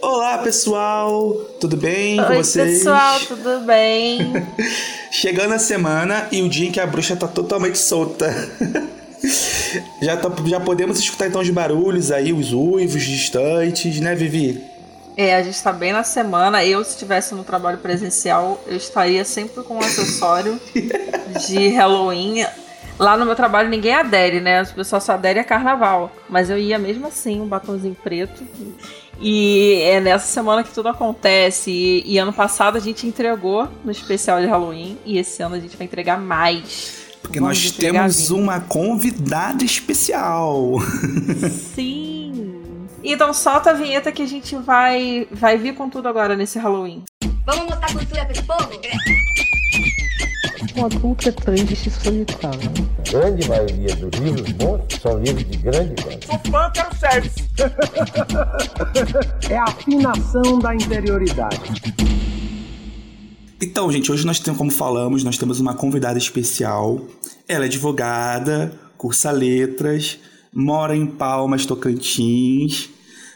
Olá, pessoal! Tudo bem Oi, com vocês? pessoal, tudo bem? Chegando a semana e o dia em que a bruxa tá totalmente solta. já, tá- já podemos escutar então os barulhos aí, os uivos distantes, né, Vivi? É, a gente tá bem na semana. Eu, se estivesse no trabalho presencial, eu estaria sempre com um acessório de Halloween. Lá no meu trabalho ninguém adere, né? O pessoal só adere a carnaval. Mas eu ia mesmo assim, um batomzinho preto. E é nessa semana que tudo acontece. E, e ano passado a gente entregou no especial de Halloween. E esse ano a gente vai entregar mais. Porque Vamos nós temos vinho. uma convidada especial. Sim. Então solta a vinheta que a gente vai, vai vir com tudo agora nesse Halloween. Vamos mostrar cultura para esse povo? Um adulto é triste e solitário. grande maioria dos livros bons são livros de grande qualidade. É a afinação da interioridade. Então, gente, hoje nós temos, como falamos, nós temos uma convidada especial. Ela é advogada, cursa letras, mora em Palmas, Tocantins.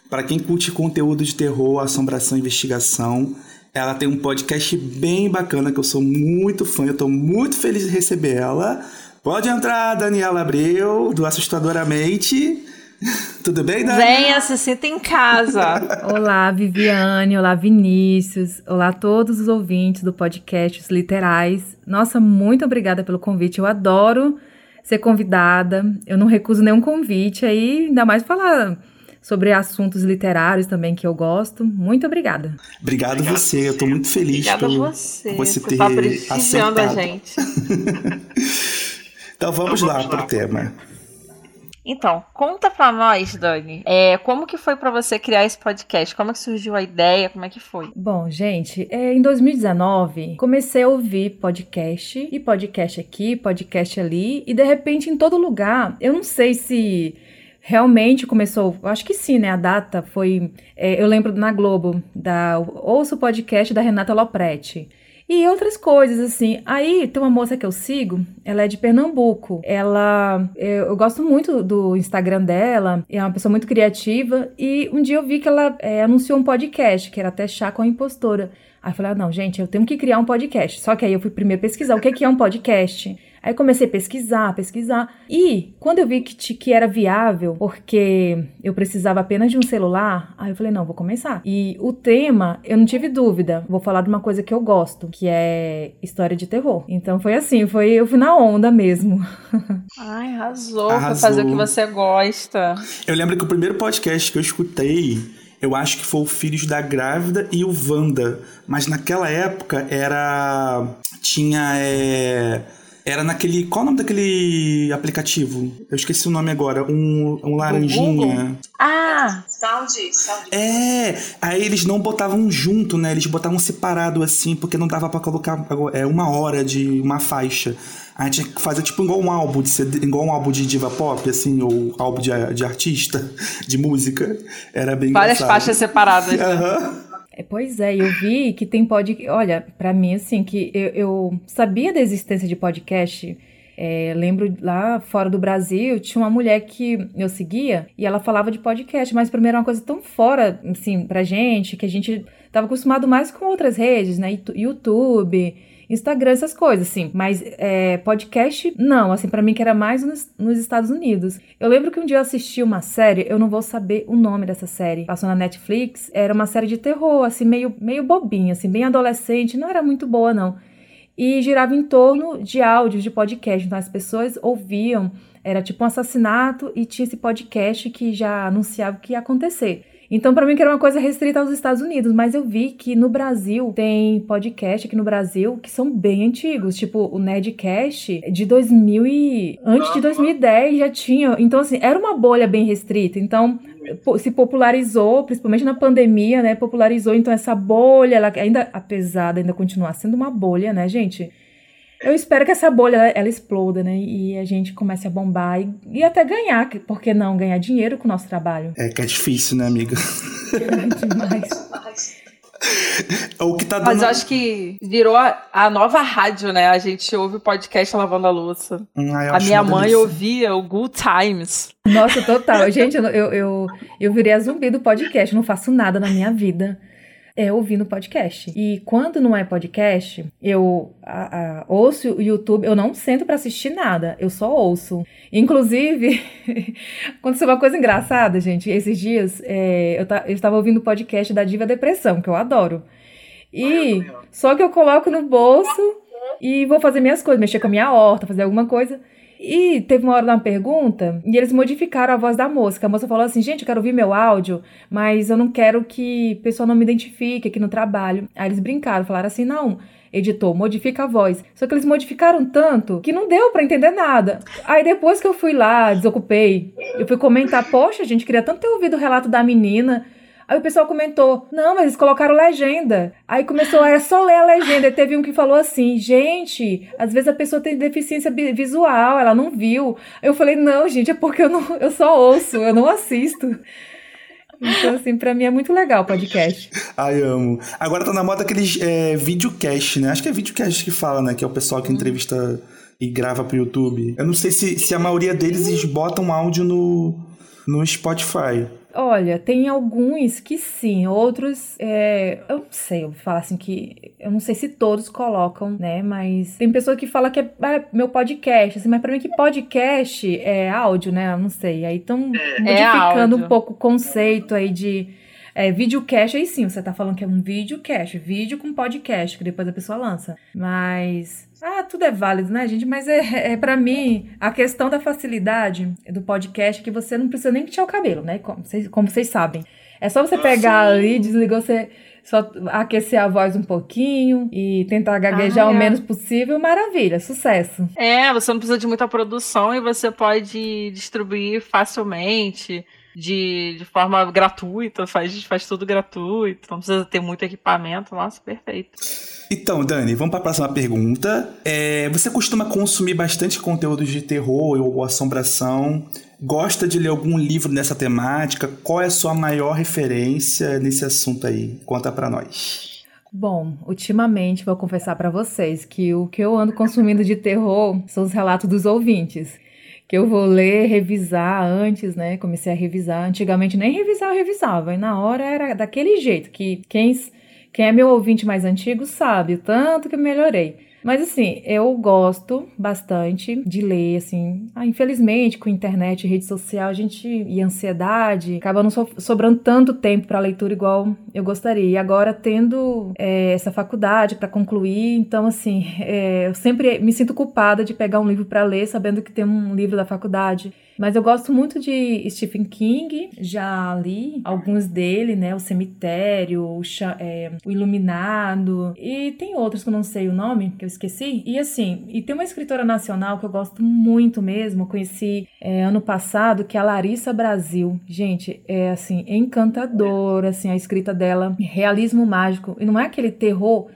Para quem curte conteúdo de terror, assombração e investigação, ela tem um podcast bem bacana que eu sou muito fã, eu tô muito feliz de receber ela. Pode entrar, Daniela Abreu, do Assustadoramente. Tudo bem, Dani? Venha, se sinta em casa. Olá, Viviane. Olá, Vinícius. Olá a todos os ouvintes do podcast Os Literais. Nossa, muito obrigada pelo convite. Eu adoro ser convidada. Eu não recuso nenhum convite aí, ainda mais falar sobre assuntos literários também que eu gosto. Muito obrigada. Obrigado, você, eu tô muito feliz Obrigada a pelo você. por você Você ter tá prestigiando a aceitado. gente. Então vamos lá pro tema. Então, conta pra nós, Dani, é, como que foi pra você criar esse podcast? Como que surgiu a ideia? Como é que foi? Bom, gente, é, em 2019 comecei a ouvir podcast e podcast aqui, podcast ali, e de repente em todo lugar, eu não sei se realmente começou, acho que sim, né? A data foi, é, eu lembro na Globo da ouço o podcast da Renata Lopretti. E outras coisas, assim. Aí tem uma moça que eu sigo, ela é de Pernambuco. Ela. Eu, eu gosto muito do Instagram dela, é uma pessoa muito criativa. E um dia eu vi que ela é, anunciou um podcast, que era até chá com a impostora. Aí eu falei, ah, não, gente, eu tenho que criar um podcast. Só que aí eu fui primeiro pesquisar o que que é um podcast. Aí comecei a pesquisar, pesquisar. E quando eu vi que, que era viável, porque eu precisava apenas de um celular, aí eu falei, não, vou começar. E o tema, eu não tive dúvida. Vou falar de uma coisa que eu gosto, que é história de terror. Então foi assim, foi eu fui na onda mesmo. Ai, arrasou, Arrasou. pra fazer o que você gosta. Eu lembro que o primeiro podcast que eu escutei, eu acho que foi o Filhos da Grávida e o Wanda. Mas naquela época era. Tinha. é, Era naquele. Qual o nome daquele aplicativo? Eu esqueci o nome agora. Um, um laranjinha. Ah, É, aí eles não botavam junto, né? Eles botavam separado assim, porque não dava pra colocar é, uma hora de uma faixa. Tinha que fazer tipo igual um álbum de CD, igual um álbum de diva pop, assim, ou álbum de, de artista, de música. Era bem várias engraçado. faixas separadas. Aham. É, pois é, eu vi que tem podcast. Olha, pra mim, assim, que eu, eu sabia da existência de podcast. É, lembro lá fora do Brasil, tinha uma mulher que eu seguia e ela falava de podcast, mas primeiro era uma coisa tão fora, assim, pra gente, que a gente tava acostumado mais com outras redes, né? YouTube, Instagram, essas coisas, assim. Mas é, podcast, não, assim, pra mim que era mais nos, nos Estados Unidos. Eu lembro que um dia eu assisti uma série, eu não vou saber o nome dessa série, passou na Netflix, era uma série de terror, assim, meio, meio bobinha, assim, bem adolescente, não era muito boa, não. E girava em torno de áudios de podcast, então as pessoas ouviam, era tipo um assassinato e tinha esse podcast que já anunciava o que ia acontecer. Então, pra mim, que era uma coisa restrita aos Estados Unidos, mas eu vi que no Brasil tem podcast aqui no Brasil que são bem antigos, tipo o Nerdcast de 2000 e antes de 2010 já tinha. Então, assim, era uma bolha bem restrita. Então, se popularizou, principalmente na pandemia, né? Popularizou então essa bolha, ela ainda apesar de ainda continuar sendo uma bolha, né, gente? Eu espero que essa bolha ela, exploda, né? E a gente comece a bombar e, e até ganhar, que- por que não ganhar dinheiro com o nosso trabalho? É que é difícil, né, amiga? É demais. o que tá dando... Mas eu acho que virou a, a nova rádio, né? A gente ouve o podcast lavando a louça. Hum, A minha mãe delícia. ouvia o Good Times. Nossa, total. Gente, eu, eu, eu, eu virei a zumbi do podcast. Não faço nada na minha vida. É ouvindo podcast. E quando não é podcast, eu a- a- ouço o YouTube, eu não sento pra assistir nada, eu só ouço. Inclusive, aconteceu uma coisa engraçada, gente. Esses dias é, eu, eu estava ouvindo o podcast da Diva Depressão, que eu adoro. E só que eu coloco no bolso e vou fazer minhas coisas, mexer com a minha horta, fazer alguma coisa. E teve uma hora uma pergunta e eles modificaram a voz da moça. A moça falou assim: gente, eu quero ouvir meu áudio, mas eu não quero que a pessoa não me identifique aqui no trabalho. Aí eles brincaram, falaram assim: não, editor, modifica a voz. Só que eles modificaram tanto que não deu pra entender nada. Aí depois que eu fui lá, desocupei, eu fui comentar: poxa, gente, queria tanto ter ouvido o relato da menina. Aí o pessoal comentou, não, mas eles colocaram legenda. Aí começou, era só ler a legenda. E teve um que falou assim, gente, às vezes a pessoa tem deficiência visual, ela não viu. Aí eu falei, não, gente, é porque eu, não, eu só ouço, eu não assisto. Então, assim, pra mim é muito legal o podcast. Ai, amo. Agora tá na moda aqueles é, videocast, né? Acho que é videocast que fala, né? Que é o pessoal que entrevista e grava pro YouTube. Eu não sei se, se a maioria deles eles botam áudio no, no Spotify. Olha, tem alguns que sim, outros, é, eu não sei, eu vou falar assim que, eu não sei se todos colocam, né, mas tem pessoa que fala que é, ah, meu podcast, assim, mas pra mim que podcast é áudio, né, eu não sei, aí estão modificando áudio. um pouco o conceito aí de é, videocast, aí sim, você tá falando que é um videocast, vídeo com podcast, que depois a pessoa lança, mas... Ah, tudo é válido, né, gente? Mas é, é para mim, a questão da facilidade do podcast é que você não precisa nem pentear o cabelo, né? Como vocês, como vocês sabem. É só você pegar ali, desligar, você só aquecer a voz um pouquinho e tentar gaguejar Ah, o é. menos possível. Maravilha, sucesso. É, você não precisa de muita produção e você pode distribuir facilmente, de, de forma gratuita, faz, faz tudo gratuito, não precisa ter muito equipamento, nossa, perfeito. Então, Dani, vamos para a próxima pergunta. É, você costuma consumir bastante conteúdos de terror ou assombração? Gosta de ler algum livro nessa temática? Qual é a sua maior referência nesse assunto aí? Conta pra nós. Bom, ultimamente vou confessar pra vocês que o que eu ando consumindo de terror são os relatos dos ouvintes. Que eu vou ler, revisar antes, né? Comecei a revisar. Antigamente nem revisar eu revisava. E na hora era daquele jeito que quem, quem é meu ouvinte mais antigo sabe o tanto que eu melhorei. Mas assim, eu gosto bastante de ler, assim. Ah, infelizmente, com internet rede social, a gente e ansiedade, acaba não so- sobrando tanto tempo para leitura igual eu gostaria. E agora tendo é, essa faculdade para concluir, então assim, é, eu sempre me sinto culpada de pegar um livro para ler, sabendo que tem um livro da faculdade. Mas eu gosto muito de Stephen King, já li alguns dele, né? O Cemitério, o, é, o Iluminado, e tem outros que eu não sei o nome, que eu esqueci. E assim, e tem uma escritora nacional que eu gosto muito mesmo, conheci é, ano passado, que é a Larissa Brasil. Gente, é assim, encantadora, assim, a escrita dela, realismo mágico, e não é aquele terror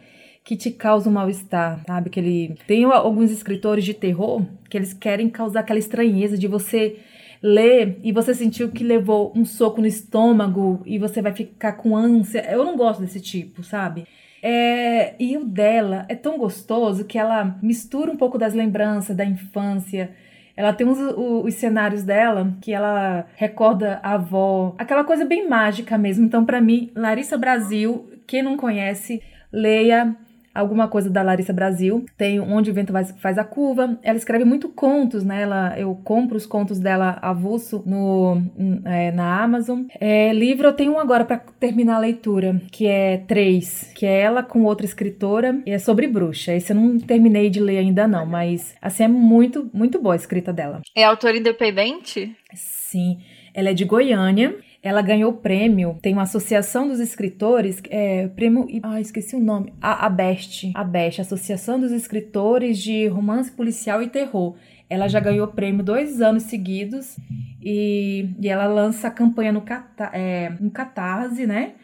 que te causa um mal-estar, sabe? Que ele tem alguns escritores de terror que eles querem causar aquela estranheza de você ler e você sentiu que levou um soco no estômago e você vai ficar com ânsia. Eu não gosto desse tipo, sabe? É, e o dela é tão gostoso que ela mistura um pouco das lembranças da infância. Ela tem uns, o- os cenários dela que ela recorda a avó, aquela coisa bem mágica mesmo. Então, pra mim, Larissa Brasil, quem não conhece, leia alguma coisa da Larissa Brasil. Tem Onde o Vento Faz a Curva. Ela escreve muito contos, né? Ela, eu compro os contos dela avulso no, hum, é, na Amazon. É, livro eu tenho um agora para terminar a leitura, que é Três, que é ela com outra escritora e é sobre bruxa. Esse eu não terminei de ler ainda não, mas assim é muito, muito boa a escrita dela. É autor independente? Sim, ela é de Goiânia. Ela ganhou prêmio. Tem uma associação dos escritores, é, prêmio. Ah, esqueci o nome. A ABEST. ABEST, Associação dos Escritores de Romance Policial e Terror. Ela já ganhou prêmio dois anos seguidos e, e ela lança a campanha no, Cata, é, no Catarse, né?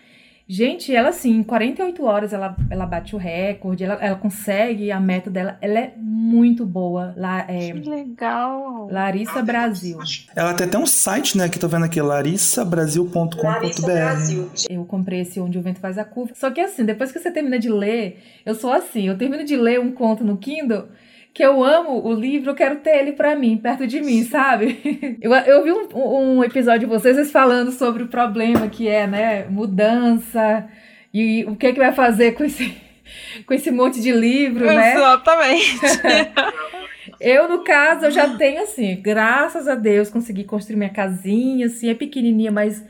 Gente, ela assim, em 48 horas ela, ela bate o recorde, ela, ela consegue a meta dela. Ela é muito boa. Lá, é, Que legal. Larissa Brasil. Ela tem até um site, né, que tô vendo aqui, larissabrasil.com.br. Eu comprei esse Onde o Vento Faz a Curva. Só que assim, depois que você termina de ler, eu sou assim, eu termino de ler um conto no Kindle que eu amo o livro, eu quero ter ele pra mim, perto de mim, sabe? Eu, eu vi um, um episódio de vocês vocês falando sobre o problema que é, né, mudança e o que é que vai fazer com esse, com esse monte de livro, né? Exatamente. Eu, no caso, eu já tenho assim, graças a Deus, consegui construir minha casinha, assim, é pequenininha, mas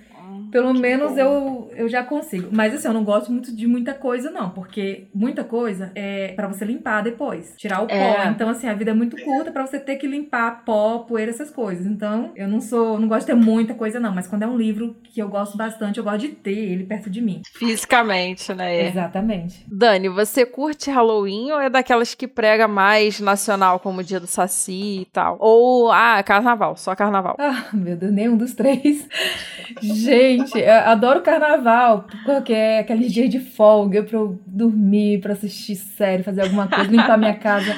pelo menos eu, eu já consigo. Mas assim, eu não gosto muito de muita coisa, não, porque muita coisa é pra você limpar depois, tirar o pó. É. Então, assim, a vida é muito curta pra você ter que limpar pó, poeira, essas coisas. Então, eu não sou, não gosto de ter muita coisa, não, mas quando é um livro que eu gosto bastante, eu gosto de ter ele perto de mim. Fisicamente, né? Exatamente. Dani, você curte Halloween ou é daquelas que prega mais nacional, como o dia do Saci e tal? Ou, ah, carnaval, só carnaval. Ah, meu Deus, nenhum dos três. Gente, eu adoro carnaval, porque é aqueles dias de folga pra eu dormir, pra assistir série, fazer alguma coisa, limpar minha casa.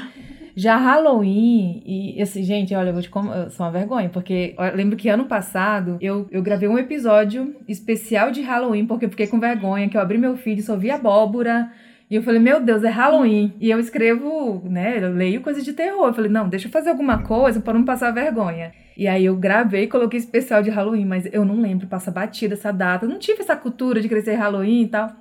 Já Halloween, e assim, gente, olha, eu vou te com... eu sou uma vergonha, porque eu lembro que ano passado eu, eu gravei um episódio especial de Halloween, porque eu fiquei com vergonha, que eu abri meu feed, só vi abóbora. E eu falei, meu Deus, é Halloween. E eu escrevo, né? Eu leio coisas de terror. Eu falei, não, deixa eu fazer alguma coisa pra não passar vergonha. E aí eu gravei e coloquei especial de Halloween, mas eu não lembro, passa batida essa data. Eu não tive essa cultura de crescer Halloween e tal.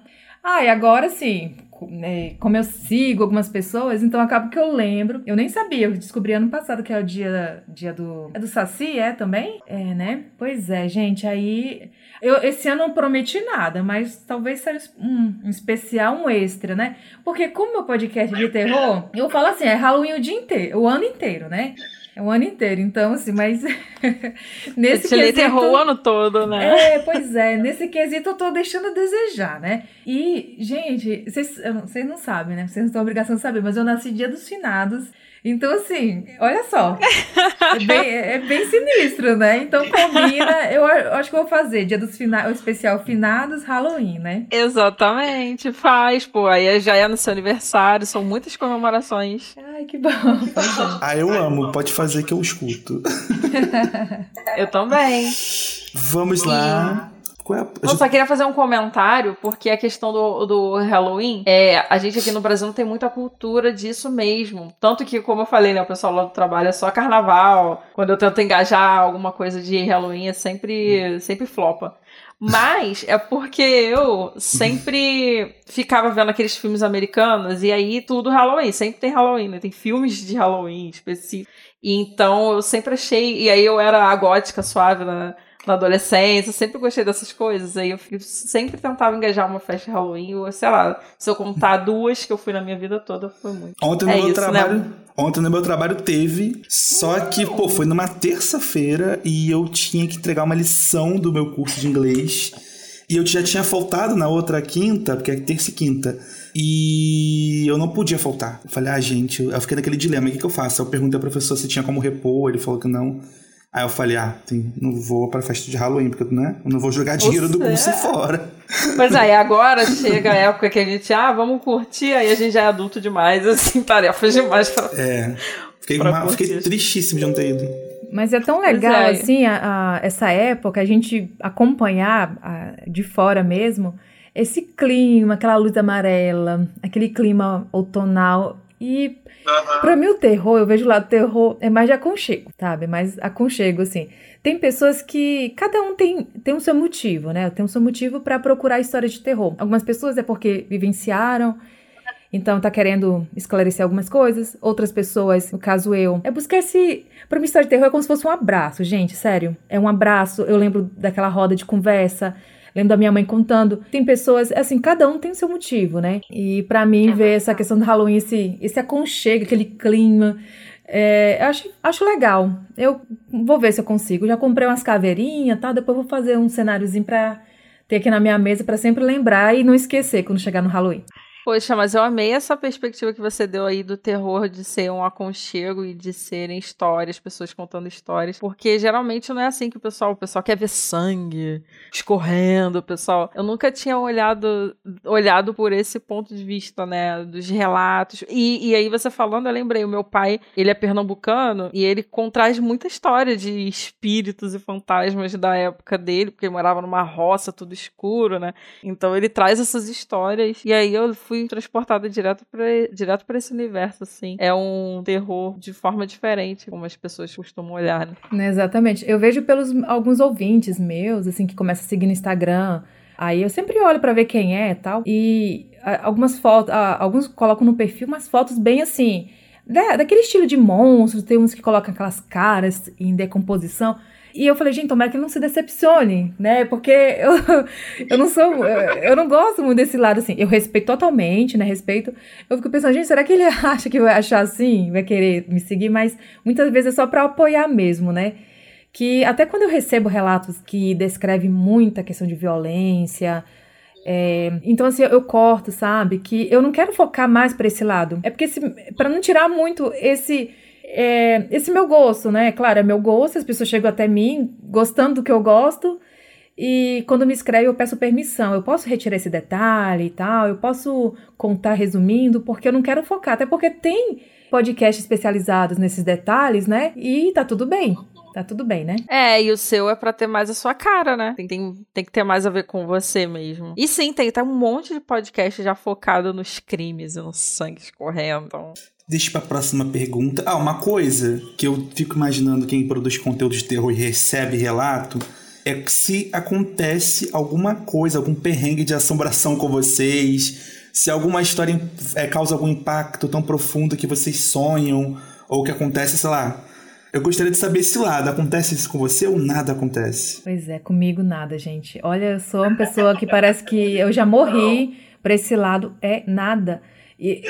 Ah, e agora sim, né, como eu sigo algumas pessoas, então acaba que eu lembro. Eu nem sabia, eu descobri ano passado que é o dia, dia do. É do Saci, é também? É, né? Pois é, gente, aí. Eu, esse ano não prometi nada, mas talvez seja um, um especial, um extra, né? Porque como meu podcast é de terror, eu falo assim, é Halloween o dia inteiro, o ano inteiro, né? É o ano inteiro, então assim, mas nesse Você lê quesito- terror o ano todo, né? é, pois é, nesse quesito eu tô deixando a desejar, né? E, gente, vocês vocês não sabem, né? Vocês não têm obrigação de saber, mas eu nasci dia dos finados. Então, assim, olha só. É bem, é bem sinistro, né? Então combina. Eu, eu acho que eu vou fazer dia dos finados, o especial finados, Halloween, né? Exatamente, faz, pô. Aí já é no seu aniversário, são muitas comemorações. Ai, que bom. É. Ah, eu amo, pode fazer que eu escuto. Eu também. Vamos lá. É a... Eu só queria fazer um comentário, porque a questão do, do Halloween, é, a gente aqui no Brasil não tem muita cultura disso mesmo. Tanto que, como eu falei, né, o pessoal lá do trabalho é só carnaval. Quando eu tento engajar alguma coisa de Halloween, é sempre, sempre flopa. Mas é porque eu sempre ficava vendo aqueles filmes americanos e aí tudo Halloween, sempre tem Halloween, né? Tem filmes de Halloween específicos. E então eu sempre achei. E aí eu era a gótica suave na, na adolescência, sempre gostei dessas coisas. Aí eu sempre tentava engajar uma festa de Halloween, ou sei lá, se eu contar duas que eu fui na minha vida toda, foi muito. Ontem no É meu isso, né? trabalho. Ontem no meu trabalho teve, só que, pô, foi numa terça-feira e eu tinha que entregar uma lição do meu curso de inglês. E eu já tinha faltado na outra quinta, porque é terça e quinta. E eu não podia faltar. Eu falei, ah, gente, eu fiquei naquele dilema, o que, que eu faço? Eu perguntei ao professor se tinha como repor, ele falou que não. Aí eu falei, ah, tem, não vou pra festa de Halloween, porque né, eu não vou jogar dinheiro do curso fora. Mas aí agora chega a época que a gente, ah, vamos curtir, aí a gente já é adulto demais, assim, tarefas demais pra. É. Fiquei, Pra uma- fiquei tristíssimo de não ter ido. Mas é tão legal, é. assim, a, a- essa época, a gente acompanhar a- de fora mesmo esse clima, aquela luz amarela, aquele clima outonal. E pra mim o terror, eu vejo lá o terror é mais de aconchego, sabe? É mais aconchego, assim. Tem pessoas que. Cada um tem, tem o seu motivo, né? Tem o seu motivo pra procurar história de terror. Algumas pessoas é porque vivenciaram. Então tá querendo esclarecer algumas coisas. Outras pessoas, no caso eu, é buscar esse. Pra mim, história de terror é como se fosse um abraço, gente, sério. É um abraço. Eu lembro daquela roda de conversa. Lembro da minha mãe contando. Tem pessoas, assim, cada um tem o seu motivo, né? E pra mim, ver essa questão do Halloween, esse, esse aconchego, aquele clima. é, eu acho, acho legal. Eu vou ver se eu consigo. Já comprei umas caveirinhas, tá? Depois vou fazer um cenáriozinho pra ter aqui na minha mesa pra sempre lembrar e não esquecer quando chegar no Halloween. Poxa, mas eu amei essa perspectiva que você deu aí do terror de ser um aconchego e de serem histórias, pessoas contando histórias. Porque geralmente não é assim que o pessoal, o pessoal quer ver sangue escorrendo, o pessoal. Eu nunca tinha olhado, olhado por esse ponto de vista, né? Dos relatos. E, e aí você falando, eu lembrei, o meu pai, ele é pernambucano e ele traz muita história de espíritos e fantasmas da época dele, porque ele morava numa roça, tudo escuro, né? Então ele traz essas histórias. E aí eu fui fui transportada direto para direto para esse universo, assim. É um terror de forma diferente, como as pessoas costumam olhar, né? Exatamente. Eu vejo pelos alguns ouvintes meus, assim, que começam a seguir no Instagram. Aí eu sempre olho para ver quem é e tal. E algumas fotos, alguns colocam no perfil umas fotos bem assim, da, daquele estilo de monstros, tem uns que colocam aquelas caras em decomposição. E eu falei, gente, tomara que não se decepcione, né? Porque eu, eu não sou. Eu não gosto muito desse lado assim. Eu respeito totalmente, né? Respeito. Eu fico pensando, gente, será que ele acha que vai achar assim? Vai querer me seguir? Mas muitas vezes é só para apoiar mesmo, né? Que até quando eu recebo relatos que descrevem muita questão de violência. É, então, assim, eu corto, sabe? Que eu não quero focar mais para esse lado. É porque, para não tirar muito esse é, esse meu gosto, né? Claro, é meu gosto, as pessoas chegam até mim gostando do que eu gosto. E quando me escreve, eu peço permissão. Eu posso retirar esse detalhe e tal, eu posso contar resumindo, porque eu não quero focar. Até porque tem podcasts especializados nesses detalhes, né? E tá tudo bem. Tá tudo bem, né? É, e o seu é para ter mais a sua cara, né? Tem, tem, tem que ter mais a ver com você mesmo. E sim, tem, tem um monte de podcast já focado nos crimes e no sangue escorrendo. Deixa para a próxima pergunta. Ah, uma coisa que eu fico imaginando quem produz conteúdo de terror e recebe relato é se acontece alguma coisa, algum perrengue de assombração com vocês, se alguma história é, causa algum impacto tão profundo que vocês sonham, ou que acontece, sei lá. Eu gostaria de saber esse lado. Acontece isso com você ou nada acontece? Pois é, comigo nada, gente. Olha, eu sou uma pessoa que parece que eu já morri para esse lado. É nada. E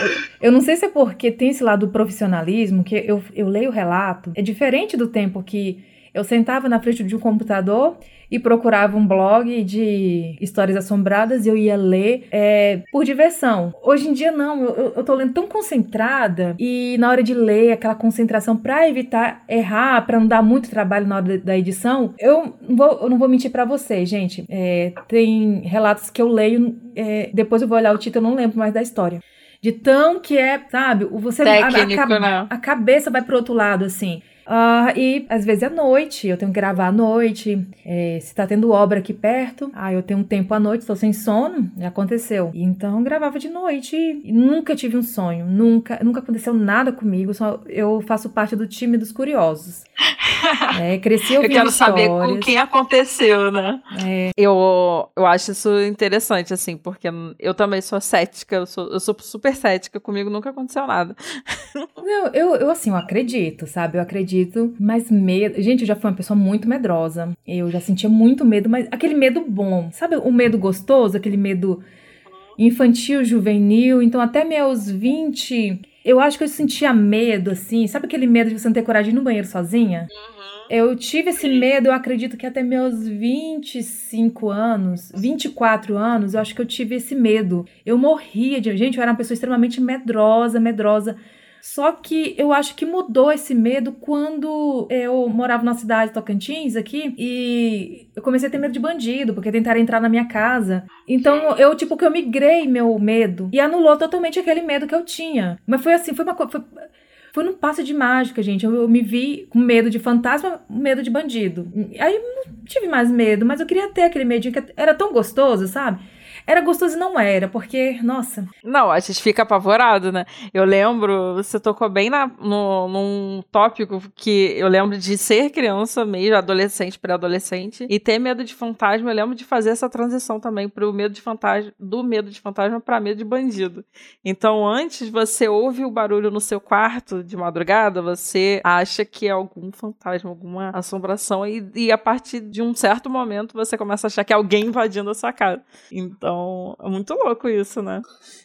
eu, não sei se é porque tem esse lado do profissionalismo, que eu, eu leio o relato. É diferente do tempo que eu sentava na frente de um computador e procurava um blog de histórias assombradas e eu ia ler é, por diversão. Hoje em dia, não, eu, eu tô lendo tão concentrada e na hora de ler, aquela concentração para evitar errar, para não dar muito trabalho na hora da edição, eu não vou, eu não vou mentir para vocês, gente. É, tem relatos que eu leio, é, depois eu vou olhar o título, eu não lembro mais da história. De tão que é, sabe, você Técnico, a, a, né? a cabeça vai pro outro lado, assim. Uh, e às vezes à noite, eu tenho que gravar à noite. É, se tá tendo obra aqui perto, ah, eu tenho um tempo à noite, tô sem sono, já aconteceu. Então gravava de noite e nunca tive um sonho, nunca, nunca aconteceu nada comigo. Só eu faço parte do time dos curiosos. É, cresci ouvindo Eu quero histórias. saber com quem aconteceu, né? É. Eu, eu acho isso interessante, assim, porque eu também sou cética, eu sou, eu sou super cética, comigo nunca aconteceu nada. Não, eu, eu assim, eu acredito, sabe? Eu acredito, mas medo. Gente, eu já fui uma pessoa muito medrosa. Eu já sentia muito medo, mas aquele medo bom, sabe? O medo gostoso, aquele medo infantil, juvenil. Então, até meus 20 eu acho que eu sentia medo, assim. Sabe aquele medo de você não ter coragem de ir no banheiro sozinha? Uhum. Eu tive esse medo, eu acredito que até meus 25 anos, 24 anos, eu acho que eu tive esse medo. Eu morria de. Gente, eu era uma pessoa extremamente medrosa, medrosa. Só que eu acho que mudou esse medo quando eu morava na cidade de Tocantins aqui e eu comecei a ter medo de bandido, porque tentaram entrar na minha casa. Então eu, tipo, que eu migrei meu medo e anulou totalmente aquele medo que eu tinha. Mas foi assim, foi uma coisa. Foi, foi num passo de mágica, gente. Eu, eu, me vi com medo de fantasma, medo de bandido. Aí eu não tive mais medo, mas eu queria ter aquele medinho que era tão gostoso, sabe? Era gostoso e não era, porque, nossa. Não, a gente fica apavorado, né? Eu lembro, você tocou bem na, no, num tópico que eu lembro de ser criança mesmo, adolescente, pré-adolescente, e ter medo de fantasma. Eu lembro de fazer essa transição também pro medo de fantasma, do medo de fantasma para medo de bandido. Então, antes você ouve o barulho no seu quarto de madrugada, você acha que é algum fantasma, alguma assombração, e, e a partir de um certo momento você começa a achar que é alguém invadindo a sua casa. Então, então, é muito louco isso, né?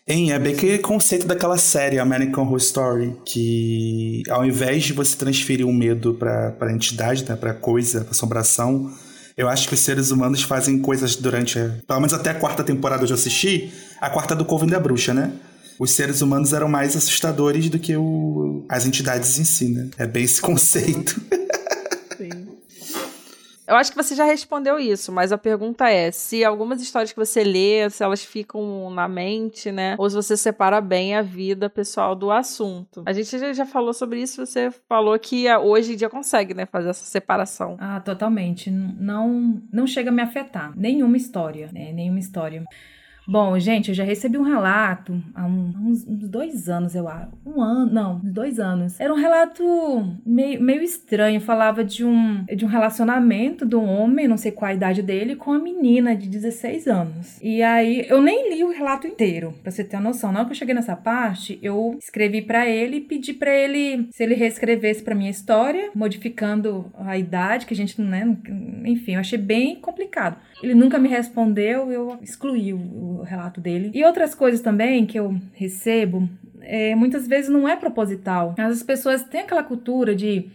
Hein, é bem aquele conceito daquela série American Horror Story, que ao invés de você transferir o medo pra, pra entidade, né, pra coisa, pra assombração, eu acho que os seres humanos fazem coisas durante, pelo menos até a quarta temporada eu já assisti, a quarta do Coven da Bruxa, né? Os seres humanos eram mais assustadores do que o, as entidades em si, né? É bem esse conceito. Eu acho que você já respondeu isso, mas a pergunta é: se algumas histórias que você lê, se elas ficam na mente, né? Ou se você separa bem a vida pessoal do assunto. A gente já falou sobre isso, você falou que hoje em dia consegue, né, fazer essa separação. Ah, totalmente. Não, não chega a me afetar. Nenhuma história, né? Nenhuma história. Bom, gente, eu já recebi um relato há uns, uns, dois anos, eu acho. Um ano, não, uns dois anos. Era um relato meio, meio estranho. Falava de um, de um relacionamento do homem, não sei qual a idade dele, com a menina de 16 anos. E aí, eu nem li o relato inteiro, pra você ter uma noção. Na hora que eu cheguei nessa parte, eu escrevi para ele e pedi para ele se ele reescrevesse pra minha história, modificando a idade, que a gente, né, enfim, eu achei bem complicado. Ele nunca me respondeu, eu excluí o, relato dele. E outras coisas também que eu recebo, é, muitas vezes não é proposital. As pessoas têm aquela cultura de.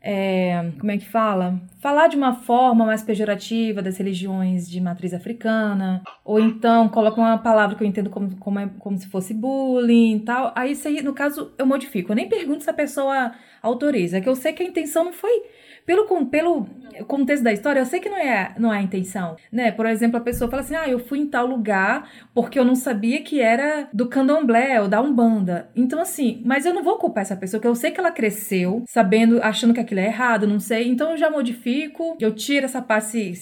É, como é que fala? Falar de uma forma mais pejorativa das religiões de matriz africana, ou então coloca uma palavra que eu entendo como, como, é, como se fosse bullying e tal. Aí, isso aí, no caso, eu modifico. Eu nem pergunto se a pessoa autoriza, é que eu sei que a intenção não foi pelo, pelo contexto da história, eu sei que não é, não é a intenção, né? Por exemplo, a pessoa fala assim, ah, eu fui em tal lugar porque eu não sabia que era do candomblé ou da umbanda. Então, assim, mas eu não vou culpar essa pessoa, porque eu sei que ela cresceu sabendo, achando que aquilo é errado, não sei. Então, eu já modifico, eu tiro essa parte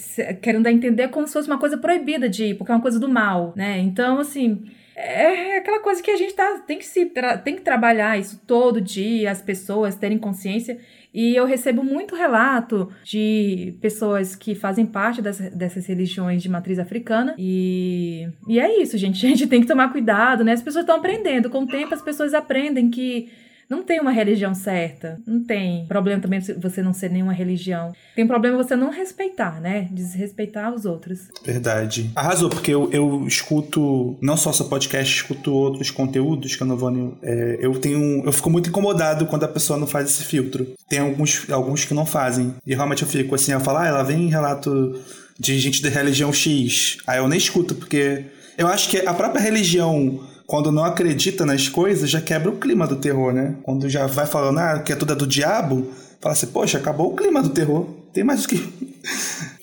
querendo entender como se fosse uma coisa proibida de ir, porque é uma coisa do mal, né? Então, assim... É aquela coisa que a gente tá, tem, que se, tem que trabalhar isso todo dia, as pessoas terem consciência e eu recebo muito relato de pessoas que fazem parte das, dessas religiões de matriz africana. E, e é isso, gente. A gente tem que tomar cuidado, né? As pessoas estão aprendendo. Com o tempo, as pessoas aprendem que não tem uma religião certa. Não tem problema também você não ser nenhuma religião. Tem problema você não respeitar, né? Desrespeitar os outros. Verdade. Arrasou, porque eu, eu escuto, não só seu podcast, escuto outros conteúdos que eu não vou. É, eu tenho. Eu fico muito incomodado quando a pessoa não faz esse filtro. Tem alguns, alguns que não fazem. E realmente eu fico assim, eu falo, ah, ela vem relato de gente da religião X. Aí eu nem escuto, porque eu acho que a própria religião quando não acredita nas coisas, já quebra o clima do terror, né? Quando já vai falando, ah, que é tudo é do diabo, fala assim, poxa, acabou o clima do terror. Tem mais o que.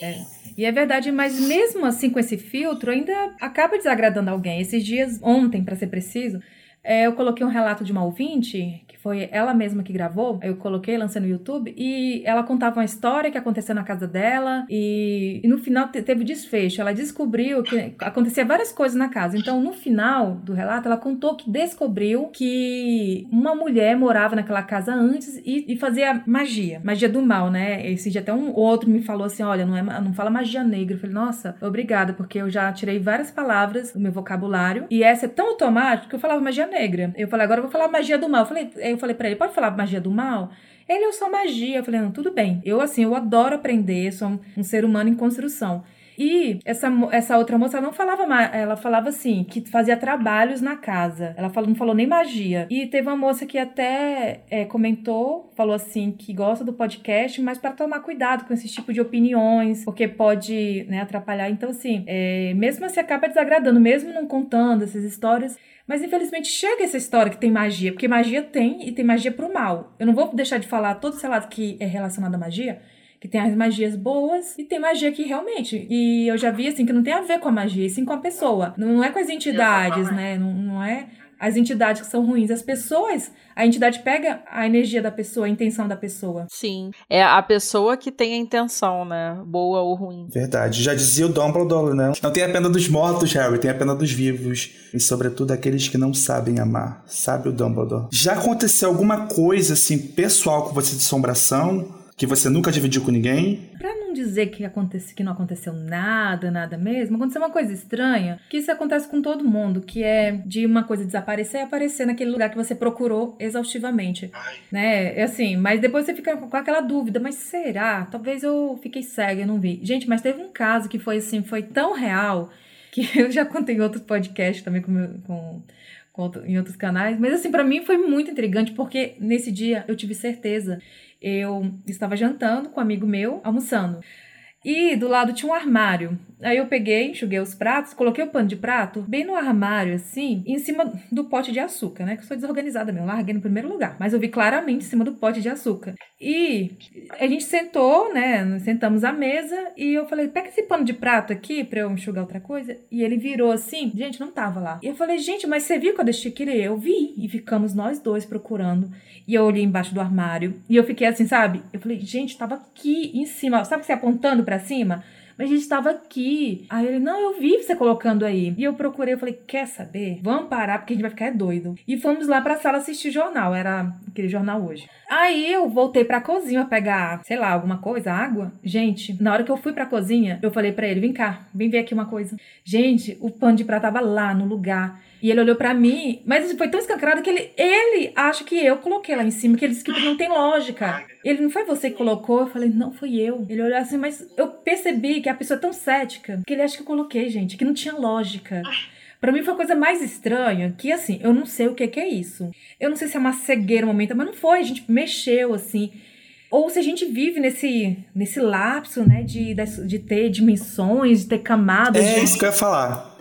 É. E é verdade, mas mesmo assim com esse filtro, ainda acaba desagradando alguém. Esses dias, ontem, para ser preciso, é, eu coloquei um relato de uma ouvinte foi ela mesma que gravou. Eu coloquei, lancei no YouTube e ela contava uma história que aconteceu na casa dela e, e no final teve desfecho. Ela descobriu que acontecia várias coisas na casa. Então, no final do relato, ela contou que descobriu que uma mulher morava naquela casa antes e, e fazia magia, magia do mal, né? Esse dia até um outro me falou assim: olha, não, é, não fala magia negra. Eu falei, nossa, obrigada, porque eu já tirei várias palavras do meu vocabulário e essa é tão automática que eu falava magia negra. Eu falei, agora eu vou falar magia do mal. Eu falei, eu falei para ele, pode falar magia do mal? Ele, eu sou magia. Eu falei, não, tudo bem. Eu, assim, eu adoro aprender, sou um, um ser humano em construção. E essa, essa outra moça ela não falava ela falava assim, que fazia trabalhos na casa. Ela falou, não falou nem magia. E teve uma moça que até é, comentou, falou assim, que gosta do podcast, mas para tomar cuidado com esse tipo de opiniões, porque pode né, atrapalhar. Então, assim, é, mesmo assim acaba desagradando, mesmo não contando essas histórias. Mas infelizmente chega essa história que tem magia, porque magia tem e tem magia pro mal. Eu não vou deixar de falar todo esse lado que é relacionado à magia, que tem as magias boas e tem magia que realmente. E eu já vi assim que não tem a ver com a magia, e sim com a pessoa. Não é com as entidades, né? Não, não é as entidades que são ruins. As pessoas, a entidade pega a energia da pessoa, a intenção da pessoa. Sim. É a pessoa que tem a intenção, né? Boa ou ruim. Verdade. Já dizia o Dumbledore, né? Não tem a pena dos mortos, Harry, tem a pena dos vivos. E, sobretudo, aqueles que não sabem amar. Sabe o Dumbledore? Já aconteceu alguma coisa, assim, pessoal com você de assombração? Que você nunca dividiu com ninguém? Pra não dizer que, acontece, que não aconteceu nada, nada mesmo, aconteceu uma coisa estranha, que isso acontece com todo mundo, que é de uma coisa desaparecer e aparecer naquele lugar que você procurou exaustivamente. Ai. Né? É assim, mas depois você fica com aquela dúvida, mas será? Talvez eu fiquei cega e não vi. Gente, mas teve um caso que foi assim, foi tão real, que eu já contei em outros podcasts também com, com em outros canais, mas assim, para mim foi muito intrigante porque nesse dia eu tive certeza eu estava jantando com um amigo meu, almoçando. E do lado tinha um armário. Aí eu peguei, enxuguei os pratos, coloquei o pano de prato bem no armário, assim, em cima do pote de açúcar, né? Que eu sou desorganizada mesmo, larguei no primeiro lugar. Mas eu vi claramente em cima do pote de açúcar. E a gente sentou, né? Sentamos à mesa e eu falei, pega esse pano de prato aqui pra eu enxugar outra coisa. E ele virou assim, gente, não tava lá. E eu falei, gente, mas você viu que eu deixei querer? Eu vi. E ficamos nós dois procurando. E eu olhei embaixo do armário. E eu fiquei assim, sabe? Eu falei, gente, tava aqui em cima. Sabe você apontando para cima? Mas a gente estava aqui. Aí ele, não, eu vi você colocando aí. E eu procurei, eu falei, quer saber? Vamos parar, porque a gente vai ficar doido. E fomos lá pra sala assistir jornal. Era aquele jornal hoje. Aí eu voltei pra cozinha pegar, sei lá, alguma coisa, água. Gente, na hora que eu fui pra cozinha, eu falei para ele, vem cá, vem ver aqui uma coisa. Gente, o pano de prato tava lá no lugar. E ele olhou para mim, mas foi tão escancarado que ele, ele acha que eu coloquei lá em cima, que ele disse que não tem lógica. Ele não foi você que colocou? Eu falei, não, foi eu. Ele olhou assim, mas eu percebi que a pessoa é tão cética que ele acha que eu coloquei, gente, que não tinha lógica. Para mim foi a coisa mais estranha, que assim, eu não sei o que, que é isso. Eu não sei se é uma cegueira momento, mas não foi, a gente mexeu assim. Ou se a gente vive nesse, nesse lapso, né, de, de ter dimensões, de ter camadas. É de... isso que eu ia falar.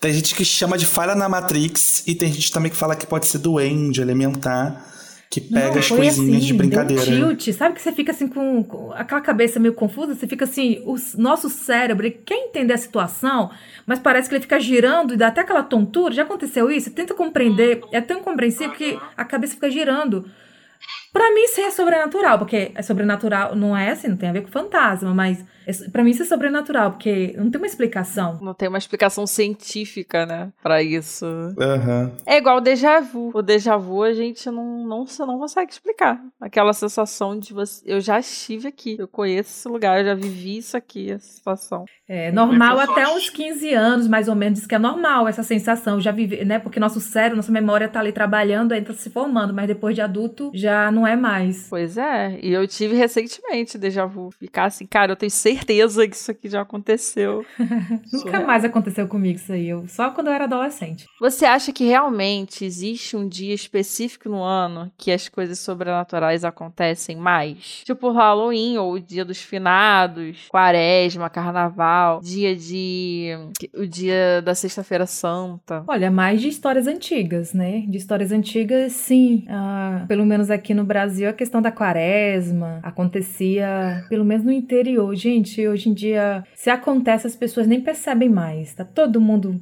Tem gente que chama de falha na Matrix e tem gente também que fala que pode ser duende, elementar, que pega Não, as coisinhas assim, de brincadeira. Deu um tilt. Sabe que você fica assim com, com aquela cabeça meio confusa? Você fica assim, o nosso cérebro ele quer entender a situação, mas parece que ele fica girando e dá até aquela tontura. Já aconteceu isso? Tenta compreender. É tão incompreensível que a cabeça fica girando. Pra mim, isso é sobrenatural, porque é sobrenatural, não é assim, não tem a ver com fantasma, mas é, pra mim isso é sobrenatural, porque não tem uma explicação. Não tem uma explicação científica, né, pra isso. Uhum. É igual o déjà vu. O déjà vu a gente não, não, você não consegue explicar. Aquela sensação de você. Eu já estive aqui, eu conheço esse lugar, eu já vivi isso aqui, essa situação. É normal até uns 15 anos, mais ou menos, diz que é normal essa sensação. Eu já vivi, né? Porque nosso cérebro, nossa memória tá ali trabalhando, ainda tá se formando, mas depois de adulto já não é mais. Pois é, e eu tive recentemente déjà vu. Ficar assim, cara, eu tenho certeza que isso aqui já aconteceu. Nunca mais aconteceu comigo isso aí, eu, só quando eu era adolescente. Você acha que realmente existe um dia específico no ano que as coisas sobrenaturais acontecem mais? Tipo Halloween ou o dia dos finados, quaresma, carnaval, dia de. o dia da Sexta-feira Santa. Olha, mais de histórias antigas, né? De histórias antigas, sim. Ah, pelo menos aqui no Brasil, a questão da quaresma acontecia, pelo menos no interior. Gente, hoje em dia, se acontece, as pessoas nem percebem mais. Tá todo mundo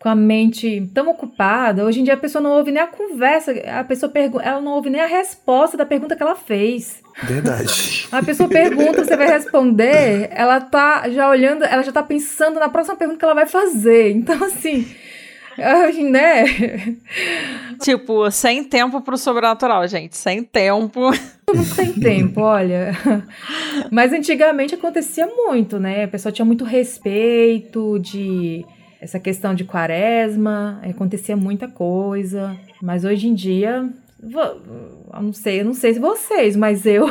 com a mente tão ocupada. Hoje em dia a pessoa não ouve nem a conversa, a pessoa pergunta, ela não ouve nem a resposta da pergunta que ela fez. Verdade. A pessoa pergunta, você vai responder, ela tá já olhando, ela já tá pensando na próxima pergunta que ela vai fazer. Então assim, né? Tipo, sem tempo pro sobrenatural, gente. Sem tempo. Não tem tempo, olha. Mas antigamente acontecia muito, né? A pessoa tinha muito respeito de essa questão de quaresma, acontecia muita coisa. Mas hoje em dia, eu não sei, eu não sei se vocês, mas eu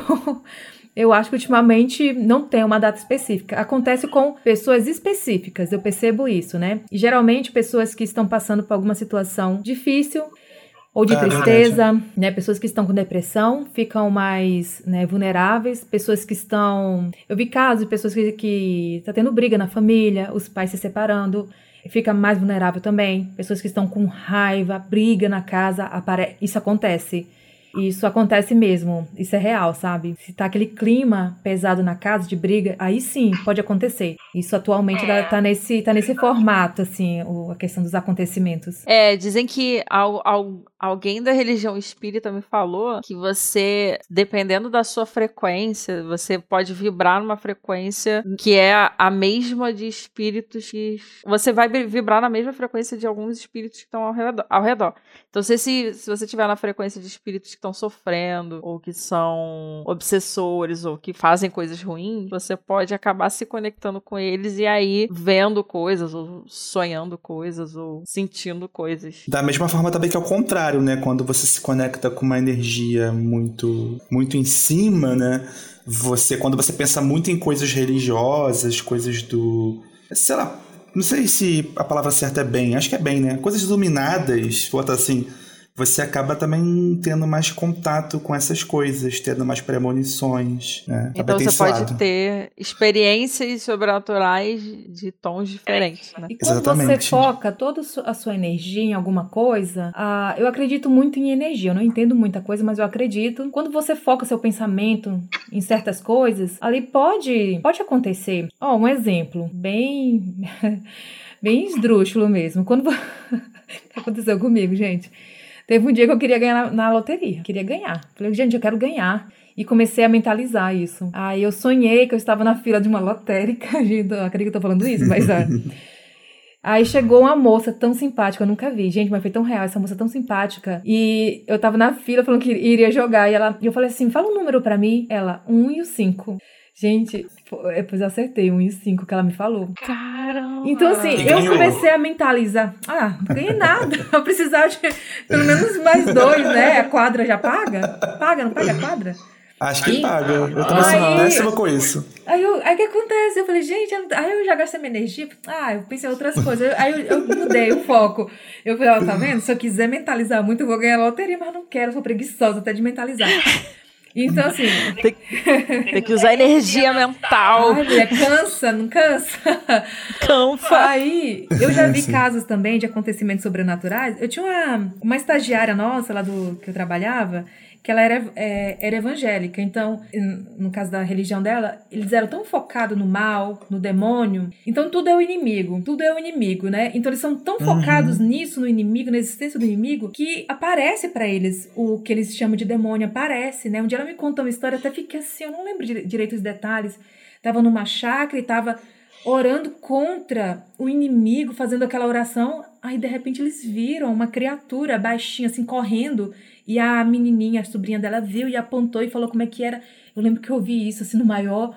eu acho que ultimamente não tem uma data específica. Acontece com pessoas específicas, eu percebo isso, né? E geralmente pessoas que estão passando por alguma situação difícil ou de É tristeza, né? Pessoas que estão com depressão ficam mais né, vulneráveis. Pessoas que estão. Eu vi casos de pessoas que, que tá tendo briga na família, os pais se separando. Fica mais vulnerável também. Pessoas que estão com raiva, briga na casa, apare... isso acontece. Isso acontece mesmo, isso é real, sabe? Se tá aquele clima pesado na casa de briga, aí sim, pode acontecer. Isso atualmente tá- tá nesse, tá nesse formato, assim, o- a questão dos acontecimentos. É, dizem que al- al- alguém da religião espírita me falou que você, dependendo da sua frequência, você pode vibrar numa frequência que é a- a mesma de espíritos que. Você vai vi- vibrar na mesma frequência de alguns espíritos que estão ao redor. Ao redor. Então, se, se, se você estiver na frequência de espíritos estão sofrendo, ou que são obsessores, ou que fazem coisas ruins, você pode acabar se conectando com eles e aí vendo coisas, ou sonhando coisas, ou sentindo coisas. Da mesma forma também que é o contrário, né? Quando você se conecta com uma energia muito, muito em cima, né? Você, quando você pensa muito em coisas religiosas, coisas do. Sei lá, não sei se a palavra certa é bem, acho que é bem, né? Coisas iluminadas, bota assim. Você acaba também tendo mais contato com essas coisas, tendo mais premonições. Né? Então tem você pode ter experiências sobrenaturais de tons diferentes, né? E quando Exatamente. você foca toda a su- a sua energia em alguma coisa, ah, eu acredito muito em energia. Eu não entendo muita coisa, mas eu acredito. Quando você foca seu pensamento em certas coisas, ali pode, pode acontecer. Ó, um exemplo bem, bem esdrúxulo mesmo. Quando vo- o que aconteceu comigo, gente? Teve um dia que eu queria ganhar na, na loteria. Queria ganhar. Falei, gente, eu quero ganhar. E comecei a mentalizar isso. Aí eu sonhei que eu estava na fila de uma lotérica. Gente, eu acredito que eu tô falando isso, mas. ah, Aí chegou uma moça tão simpática, eu nunca vi. Gente, mas foi tão real, essa moça tão simpática. E eu tava na fila falando que iria jogar. E ela, e eu falei assim: fala um número pra mim. Ela, um e o cinco. Gente, depois eu acertei um e cinco que ela me falou. Caramba! Então, assim, eu comecei a mentalizar. Ah, não ganhei nada. Eu precisava de pelo menos mais dois, né? A quadra já paga? Paga, não paga a quadra? Acho que Ih. paga. Eu também sou Aí- péssima com isso. Aí, eu, aí o que acontece? Eu falei, gente, eu não- aí eu já gastei minha energia. Ah, eu pensei em outras coisas. Aí eu, eu mudei o foco. Eu falei, ó, tá vendo? Se eu quiser mentalizar muito, eu vou ganhar loteria, mas não quero, eu sou preguiçosa até de mentalizar. Então, assim, Tem que usar energia mental. cansa, não cansa? Cansa. Aí, eu já vi casos também de acontecimentos sobrenaturais. Eu tinha uma, uma estagiária nossa lá do que eu trabalhava, que ela era, é, era evangélica. Então, no caso da religião dela, eles eram tão focados no mal, no demônio. Então, tudo é o inimigo. Tudo é o inimigo, né? Então, eles são tão focados nisso, no inimigo, na existência do inimigo, que aparece pra eles o que eles chamam de demônio. Aparece, né? Um dia ela me contou uma história, até fiquei assim, eu não lembro dire- direito os detalhes. Tava numa chácara e tava orando contra o inimigo, fazendo aquela oração. Aí, de repente, eles viram uma criatura baixinha, assim, correndo. E a menininha, a sobrinha dela, viu e apontou e falou como é que era. Eu lembro que eu ouvi isso, assim, no maior.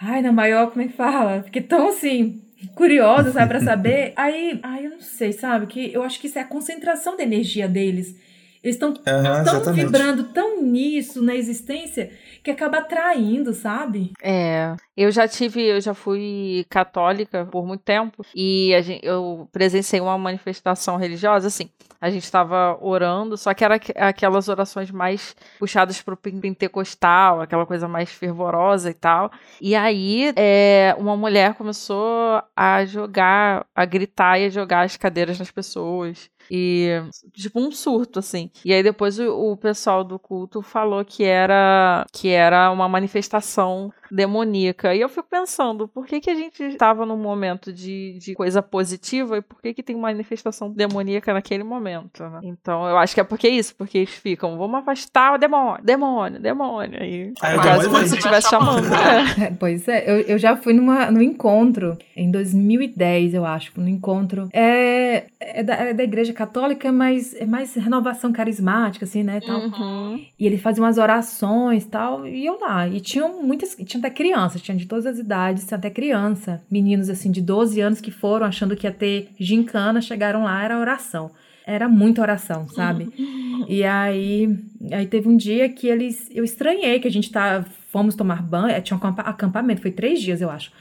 Ai, na maior, como é que fala? Fiquei tão, assim, curiosa, sabe, pra saber. Aí, ai, eu não sei, sabe? Que eu acho que isso é a concentração da energia deles. Eles estão Aham, tão vibrando tão nisso, na existência, que acaba atraindo, sabe? É, eu já tive, eu já fui católica por muito tempo e a gente, eu presenciei uma manifestação religiosa, assim, a gente estava orando, só que era aqu- aquelas orações mais puxadas pro pen- pentecostal, aquela coisa mais fervorosa e tal. E aí, é, uma mulher começou a jogar, a gritar e a jogar as cadeiras nas pessoas. E, tipo, um surto, assim. E aí depois o, o pessoal do culto falou que era que era uma manifestação demoníaca. E eu fico pensando, por que, que a gente estava num momento de, de coisa positiva e por que, que tem manifestação demoníaca naquele momento, né? Então, eu acho que é porque é isso, porque eles ficam, vamos afastar o demônio, demônio, demônio. E Ah, quase como se estivesse chamando. É. É, pois é, eu, eu já fui numa, no encontro em 2010, eu acho, no encontro. É, é, da, é da igreja católica, mas é mais renovação carismática, assim, né? Tal. Uhum. E ele fazia umas orações e tal, e eu lá. E tinham muitas, tinha até crianças, tinha de todas as idades, tinha até criança. Meninos, assim, de 12 anos que foram achando que ia ter gincana, chegaram lá, era oração. Era muita oração, sabe? E aí, aí teve um dia que eles. Eu estranhei que a gente tá. Fomos tomar banho. é, Tinha um acampa- acampamento, foi três dias, eu acho.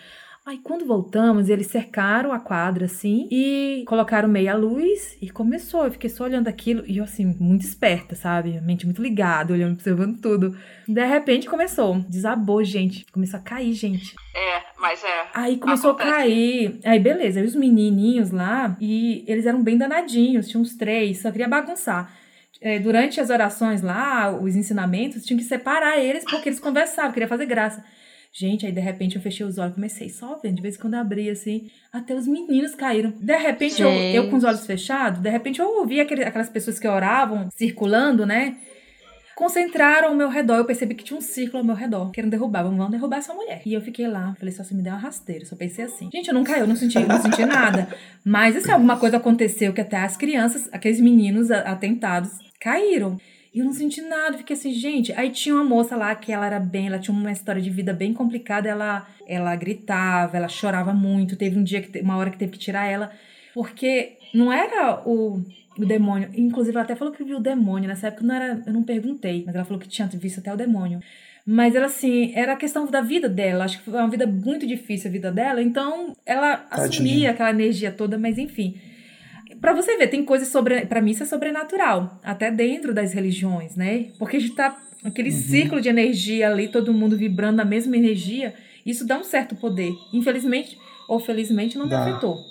Aí quando voltamos, eles cercaram a quadra assim e colocaram meia luz e começou. Eu fiquei só olhando aquilo e eu, assim, muito esperta, sabe? A mente muito ligada, olhando, observando tudo. De repente começou, desabou, gente. Começou a cair, gente. É, mas é. Aí começou a cair. Aí beleza, aí os menininhos lá, e eles eram bem danadinhos, tinha uns três, só queria bagunçar. É, durante as orações lá, os ensinamentos, tinham que separar eles porque eles conversavam, queria fazer graça. Gente, aí de repente eu fechei os olhos, comecei só vendo, de vez em quando eu abri assim, até os meninos caíram. De repente, eu, eu com os olhos fechados, de repente eu ouvi aquele- aquelas pessoas que oravam, circulando, né? Concentraram ao meu redor, eu percebi que tinha um círculo ao meu redor, querendo derrubar, vamos derrubar essa mulher. E eu fiquei lá, falei, só se me der uma rasteira, só pensei assim. Gente, eu não caí, eu não senti, não senti nada. Mas assim, alguma coisa aconteceu que até as crianças, aqueles meninos atentados, caíram. E eu não senti nada, fiquei assim, gente. Aí tinha uma moça lá que ela era bem, ela tinha uma história de vida bem complicada, ela, ela gritava, ela chorava muito. Teve um dia, que uma hora que teve que tirar ela, porque não era o, o demônio. Inclusive, ela até falou que viu o demônio. Nessa época não era, eu não perguntei, mas ela falou que tinha visto até o demônio. Mas ela, assim, era a questão da vida dela. Acho que foi uma vida muito difícil a vida dela. Então, ela Tadinha. assumia aquela energia toda, mas enfim. Para você ver, tem coisas sobre, para mim isso é sobrenatural, até dentro das religiões, né? Porque a gente tá aquele uhum. ciclo de energia ali, todo mundo vibrando na mesma energia, isso dá um certo poder. Infelizmente ou felizmente não dá. me afetou.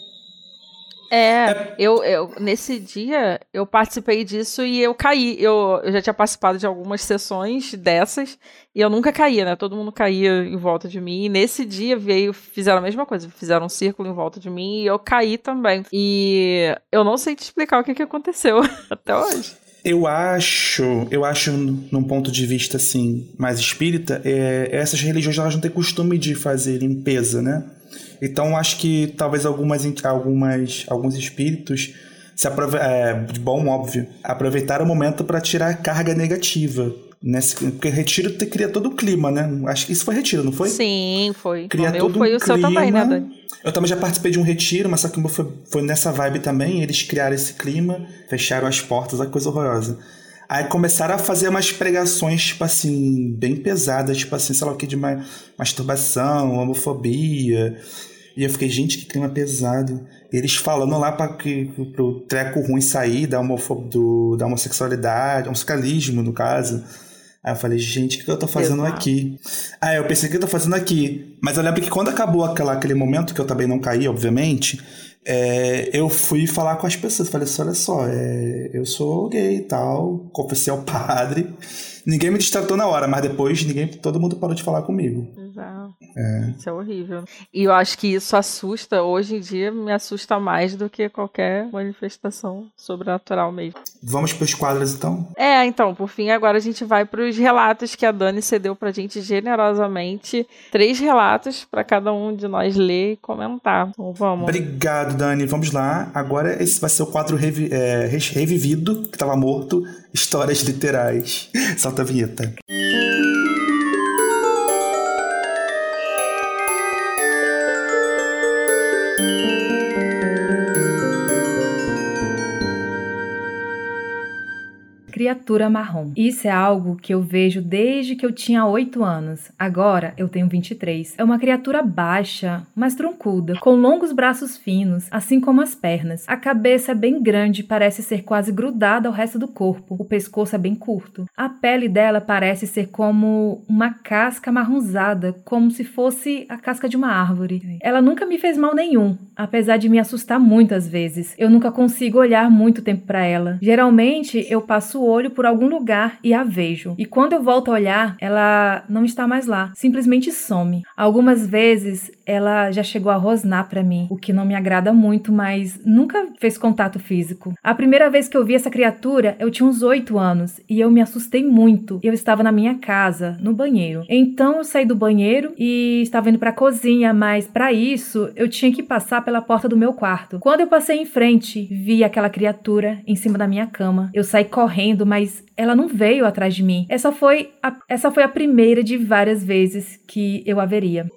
É, eu, eu nesse dia eu participei disso e eu caí. Eu, eu já tinha participado de algumas sessões dessas e eu nunca caía, né? Todo mundo caía em volta de mim. E nesse dia veio, fizeram a mesma coisa, fizeram um círculo em volta de mim e eu caí também. E eu não sei te explicar o que, que aconteceu até hoje. Eu acho, eu acho, num ponto de vista assim, mais espírita, é, essas religiões elas não têm costume de fazer limpeza, né? Então acho que talvez algumas, algumas alguns espíritos se aprove é, de bom óbvio aproveitaram o momento para tirar a carga negativa nesse porque retiro te cria todo o clima, né? Acho que isso foi retiro, não foi? Sim, foi. Cria o meu todo foi um o clima. seu também, né, Dani? Eu também já participei de um retiro, mas só que foi, foi nessa vibe também. Eles criaram esse clima, fecharam as portas, a coisa horrorosa. Aí começaram a fazer umas pregações, tipo assim, bem pesadas, tipo assim, sei lá o que, de masturbação, homofobia. E eu fiquei, gente, que clima pesado. E eles falando lá para que pro treco ruim sair da, homofob, do, da homossexualidade, homossexualismo, no caso. Aí eu falei, gente, o que eu tô fazendo Exato. aqui? Aí eu pensei, o que eu tô fazendo aqui? Mas eu lembro que quando acabou aquela, aquele momento, que eu também não caí, obviamente, é, eu fui falar com as pessoas. Falei assim: olha só, é, eu sou gay e tal, confessei ao padre. Ninguém me distratou na hora, mas depois ninguém, todo mundo parou de falar comigo. Exato. É. Isso é horrível. E eu acho que isso assusta, hoje em dia, me assusta mais do que qualquer manifestação sobrenatural mesmo. Vamos para os quadros então? É, então, por fim, agora a gente vai para os relatos que a Dani cedeu para a gente generosamente. Três relatos para cada um de nós ler e comentar. Então vamos. Obrigado, Dani. Vamos lá. Agora esse vai ser o quadro revi é, revivido, que estava morto. Histórias literais. Solta a vinheta. Criatura marrom. Isso é algo que eu vejo desde que eu tinha 8 anos. Agora eu tenho 23. É uma criatura baixa, mas troncuda, com longos braços finos, assim como as pernas. A cabeça é bem grande, parece ser quase grudada ao resto do corpo. O pescoço é bem curto. A pele dela parece ser como uma casca marronzada, como se fosse a casca de uma árvore. Ela nunca me fez mal nenhum, apesar de me assustar muitas vezes. Eu nunca consigo olhar muito tempo para ela. Geralmente eu passo olho por algum lugar e a vejo. E quando eu volto a olhar, ela não está mais lá, simplesmente some. Algumas vezes ela já chegou a rosnar para mim, o que não me agrada muito, mas nunca fez contato físico. A primeira vez que eu vi essa criatura, eu tinha uns 8 anos e eu me assustei muito. Eu estava na minha casa, no banheiro. Então eu saí do banheiro e estava indo para a cozinha, mas para isso eu tinha que passar pela porta do meu quarto. Quando eu passei em frente, vi aquela criatura em cima da minha cama. Eu saí correndo mas ela não veio atrás de mim. Essa foi a, essa foi a primeira de várias vezes que eu a veria.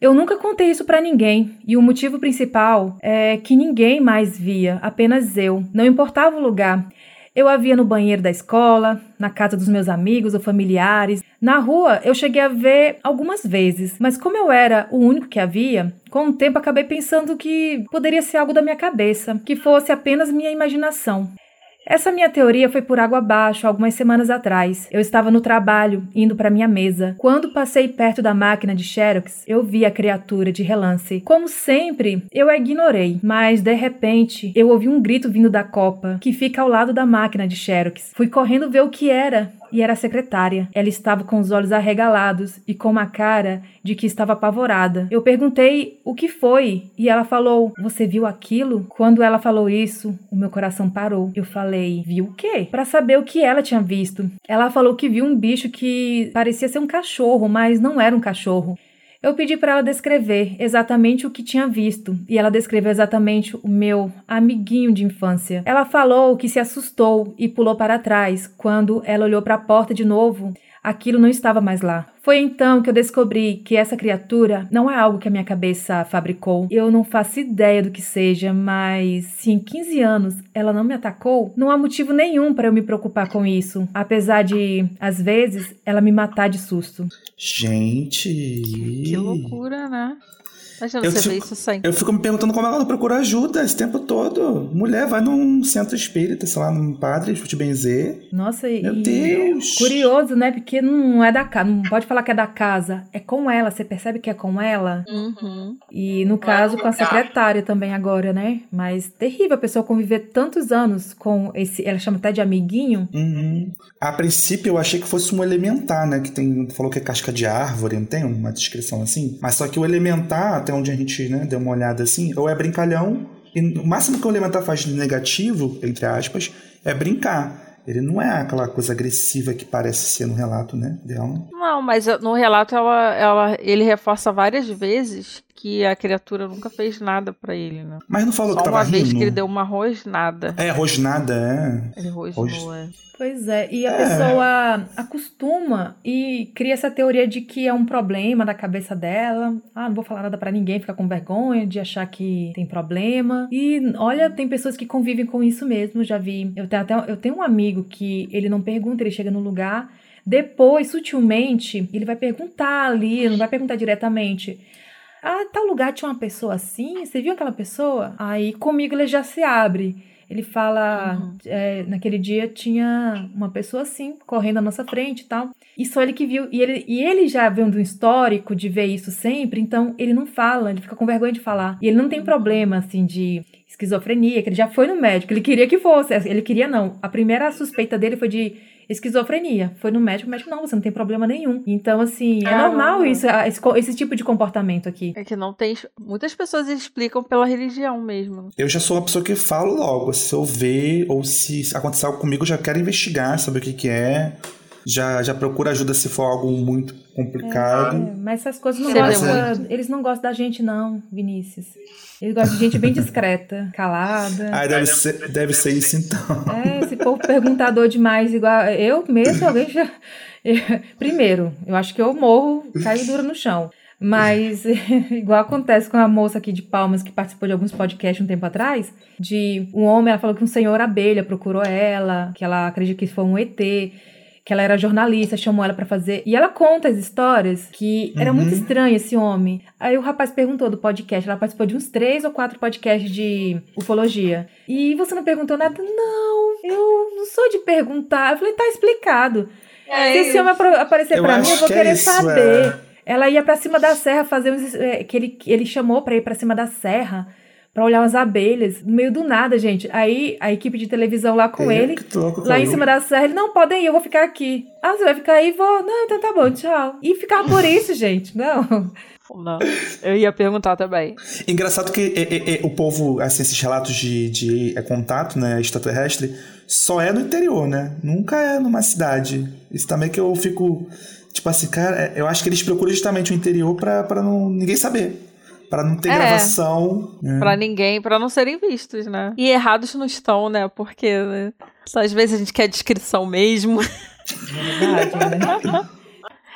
Eu nunca contei isso para ninguém, e o motivo principal é que ninguém mais via, apenas eu. Não importava o lugar. Eu a via no banheiro da escola, na casa dos meus amigos ou familiares. Na rua, eu cheguei a ver algumas vezes, mas como eu era o único que a via, com o tempo acabei pensando que poderia ser algo da minha cabeça, que fosse apenas minha imaginação. Essa minha teoria foi por água abaixo algumas semanas atrás. Eu estava no trabalho, indo para minha mesa. Quando passei perto da máquina de Xerox, eu vi a criatura de relance. Como sempre, eu a ignorei, mas de repente eu ouvi um grito vindo da copa, que fica ao lado da máquina de Xerox. Fui correndo ver o que era e era secretária. Ela estava com os olhos arregalados e com uma cara de que estava apavorada. Eu perguntei o que foi e ela falou: Você viu aquilo? Quando ela falou isso, o meu coração parou. Eu falei: Viu o quê? Para saber o que ela tinha visto. Ela falou que viu um bicho que parecia ser um cachorro, mas não era um cachorro. Eu pedi para ela descrever exatamente o que tinha visto e ela descreveu exatamente o meu amiguinho de infância. Ela falou que se assustou e pulou para trás quando ela olhou para a porta de novo aquilo não estava mais lá. Foi então que eu descobri que essa criatura não é algo que a minha cabeça fabricou. Eu não faço ideia do que seja, mas se em 15 anos ela não me atacou, não há motivo nenhum para eu me preocupar com isso, apesar de às vezes ela me matar de susto. Gente, que loucura, né? Imagina Eu você fico- ver isso sem. Eu fico me perguntando como ela não procura ajuda esse tempo todo. Mulher, vai num centro espírita, sei lá, num padre, te benzer. Nossa, e. Meu e Deus! Curioso, né? Porque não é da casa. Não pode falar que é da casa. É com ela. Você percebe que é com ela. Uhum. E no caso, com a secretária também agora, né? Mas terrível a pessoa conviver tantos anos com esse. Ela chama até de amiguinho. Uhum. A princípio eu achei que fosse um elementar, né? Que tem. Falou que é casca de árvore, não tem uma descrição assim? Mas só que o elementar, até onde a gente né, deu uma olhada assim, ou é brincalhão, e o máximo que o elementar faz de negativo, entre aspas, é brincar. Ele não é aquela coisa agressiva que parece ser no relato, né? Dela. Não, mas uh, no relato ela, ela, ele reforça várias vezes que a criatura nunca fez nada pra ele, né? Mas não falou Só que tava uma vez rindo. que ele deu uma rosnada. É, rosnada, é. Ele rosnou, Ros- é. Pois é, e a É. pessoa acostuma e cria essa teoria de que é um problema da cabeça dela. Ah, não vou falar nada pra ninguém, fica com vergonha de achar que tem problema. E olha, tem pessoas que convivem com isso mesmo, já vi. Eu tenho até eu tenho um amigo que ele não pergunta, ele chega no lugar, depois, sutilmente, ele vai perguntar ali, não vai perguntar diretamente. Ah, tal lugar tinha uma pessoa assim? Você viu aquela pessoa? Aí comigo ele já se abre. Ele fala, Uhum. é, naquele dia tinha uma pessoa assim, correndo à nossa frente e tal. E só ele que viu. E ele, e ele já vendo um histórico de ver isso sempre, então ele não fala, ele fica com vergonha de falar. E ele não tem problema, assim, de esquizofrenia, que ele já foi no médico, ele queria que fosse. Ele queria não. A primeira suspeita dele foi de esquizofrenia. Foi no médico, o médico, não, você não tem problema nenhum. Então, assim, é normal isso, a- esse, esse tipo de comportamento aqui. É que não tem. Muitas pessoas explicam pela religião mesmo. Eu já sou uma pessoa que falo logo. Se eu ver ou se acontecer algo comigo, eu já quero investigar, saber o que, que é. Já, já procuro ajuda se for algo muito complicado. É, mas essas coisas não gostam. Eles não gostam da gente, não, Vinícius. Eles gostam de gente bem discreta, calada. Ah, deve ser, deve ser isso então. É, esse povo perguntador demais, igual eu mesmo, alguém já. Primeiro, eu acho que eu morro, caio dura no chão. Mas, igual acontece com a moça aqui de Palmas que participou de alguns podcasts um tempo atrás, de um homem, ela falou que um senhor abelha procurou ela, que ela acredita que foi um ET, que ela era jornalista, chamou ela pra fazer. E ela conta as histórias que era Uhum. muito estranho esse homem. Aí o rapaz perguntou do podcast, ela participou de uns três ou quatro podcasts de ufologia. E você não perguntou nada? Não, eu não sou de perguntar. Eu falei, tá explicado. É Se esse homem aparecer pra mim, eu vou que é querer isso, saber. é. Ela ia pra cima da serra fazer uns. é, que ele, ele chamou pra ir pra cima da serra pra olhar umas abelhas. No meio do nada, gente. Aí a equipe de televisão lá com É, ele. Lá em cima da serra, ele, não, podem ir, eu vou ficar aqui. Ah, você vai ficar aí? Vou. Não, então tá bom, tchau. E ficar por isso, gente, não. Não. Eu ia perguntar também. Engraçado que é, é, é, o povo, assim, esses relatos de, de é, contato, né, extraterrestre, só é no interior, né? Nunca é numa cidade. Isso também que eu fico, tipo assim, cara, é, eu acho que eles procuram justamente o interior pra, pra não, ninguém saber. Pra não ter É. gravação. né? Pra ninguém, pra não serem vistos, né? E errados não estão, né? Porque né? Só às vezes a gente quer descrição mesmo. Verdade, né?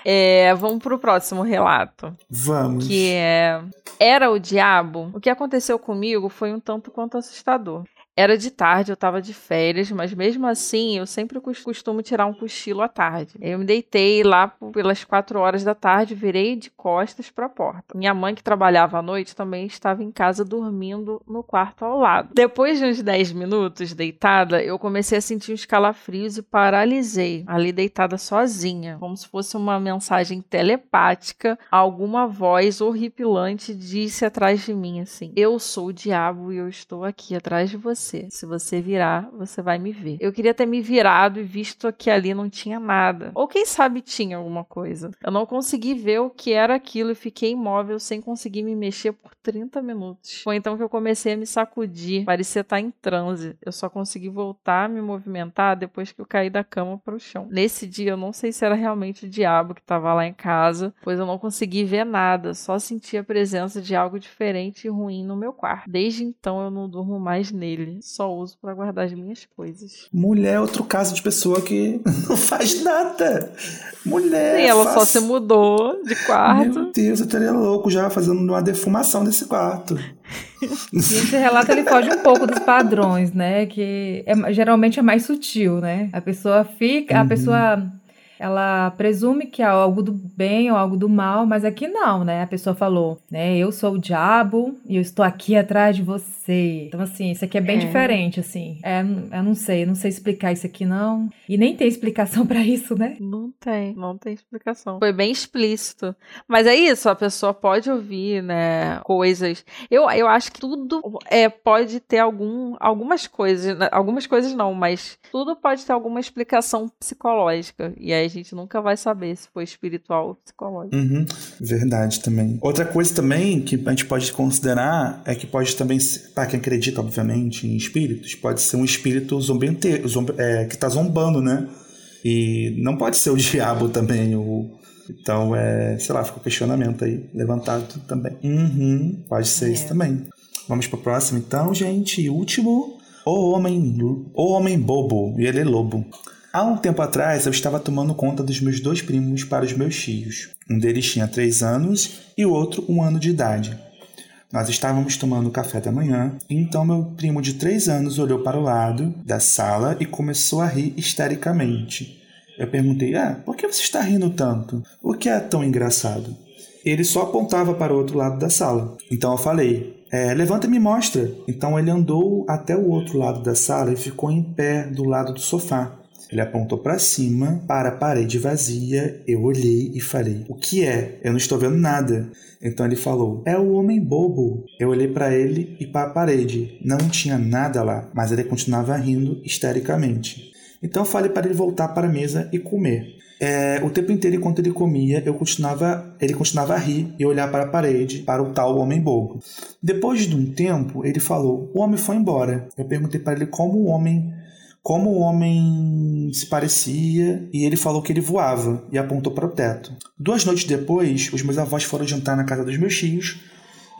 É, vamos pro próximo relato. Vamos. que é Era o Diabo. O que aconteceu comigo foi um tanto quanto assustador. Era de tarde, eu tava de férias, mas mesmo assim eu sempre cos- costumo tirar um cochilo à tarde. Eu me deitei lá pelas quatro horas da tarde, virei de costas para a porta. Minha mãe, que trabalhava à noite, também estava em casa dormindo no quarto ao lado. Depois de uns 10 minutos deitada, eu comecei a sentir uns calafrios e paralisei, ali deitada sozinha, como se fosse uma mensagem telepática. Alguma voz horripilante disse atrás de mim assim: Eu sou o diabo e eu estou aqui atrás de você. Se você virar, você vai me ver. Eu queria ter me virado e visto que ali não tinha nada. Ou quem sabe tinha alguma coisa. Eu não consegui ver o que era aquilo e fiquei imóvel sem conseguir me mexer por 30 minutos. Foi então que eu comecei a me sacudir. Parecia estar em transe. Eu só consegui voltar a me movimentar depois que eu caí da cama para o chão. Nesse dia eu não sei se era realmente o diabo que estava lá em casa, pois eu não consegui ver nada, só senti a presença de algo diferente e ruim no meu quarto. Desde então eu não durmo mais nele, só uso para guardar as minhas coisas. Mulher é outro caso de pessoa que não faz nada. Mulher. Sim, ela só faz- se mudou de quarto. Meu Deus, eu estaria louco já fazendo uma defumação desse quarto. E esse relato ele foge um pouco dos padrões, né? Que é- geralmente é mais sutil, né? A pessoa fica, a Uhum. pessoa ela presume que é algo do bem ou algo do mal, mas aqui não, né? A pessoa falou, né? Eu sou o diabo e eu estou aqui atrás de você. Então, assim, isso aqui é bem É. diferente, assim. É, eu não sei, eu não sei explicar isso aqui, não. E nem tem explicação pra isso, né? Não tem, não tem explicação. Foi bem explícito. Mas é isso, a pessoa pode ouvir, né, coisas. Eu, eu acho que tudo é, pode ter algum, algumas coisas, algumas coisas não, mas tudo pode ter alguma explicação psicológica. E aí gente nunca vai saber se foi espiritual ou psicológico. Uhum, verdade também. Outra coisa também que a gente pode considerar é que pode também, para quem acredita, obviamente, em espíritos, pode ser um espírito zombente, zomb, é, que tá zombando, né? E não pode ser o diabo também, o. Então, é, sei lá, fica o questionamento aí levantado também. Uhum, pode ser isso também. Vamos pro próximo, então, gente. Último. O homem, o homem bobo, e ele é lobo. Há um tempo atrás, eu estava tomando conta dos meus dois primos para os meus tios. Um deles tinha três anos e o outro um ano de idade. Nós estávamos tomando café da manhã, então meu primo de três anos olhou para o lado da sala e começou a rir histericamente. Eu perguntei: Ah, por que você está rindo tanto? O que é tão engraçado? Ele só apontava para o outro lado da sala. Então eu falei: é, Levanta e me mostra. Então ele andou até o outro lado da sala e ficou em pé do lado do sofá. Ele apontou para cima, para a parede vazia. Eu olhei e falei: O que é? Eu não estou vendo nada. Então ele falou: É o homem bobo. Eu olhei para ele e para a parede. Não tinha nada lá, mas ele continuava rindo histericamente. Então eu falei para ele voltar para a mesa e comer. É, o tempo inteiro, enquanto ele comia, eu continuava, ele continuava a rir e olhar para a parede, para o tal homem bobo. Depois de um tempo, ele falou: O homem foi embora. Eu perguntei para ele como o homem como o homem se parecia e ele falou que ele voava e apontou para o teto. Duas noites depois, os meus avós foram jantar na casa dos meus tios.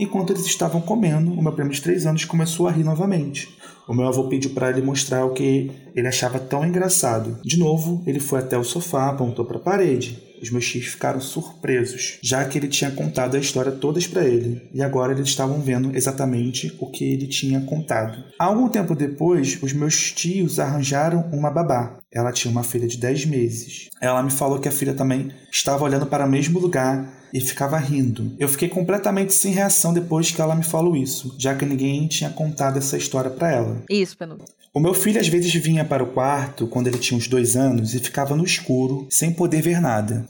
Enquanto eles estavam comendo, o meu primo de três anos começou a rir novamente. O meu avô pediu para ele mostrar o que ele achava tão engraçado. De novo, ele foi até o sofá, apontou para a parede. Os meus tios ficaram surpresos, já que ele tinha contado a história todas para ele, e agora eles estavam vendo exatamente o que ele tinha contado. Algum tempo depois, os meus tios arranjaram uma babá. Ela tinha uma filha de 10 meses. Ela me falou que a filha também estava olhando para o mesmo lugar e ficava rindo. Eu fiquei completamente sem reação depois que ela me falou isso, já que ninguém tinha contado essa história para ela. Isso, Penu. O meu filho às vezes vinha para o quarto quando ele tinha uns dois anos e ficava no escuro, sem poder ver nada.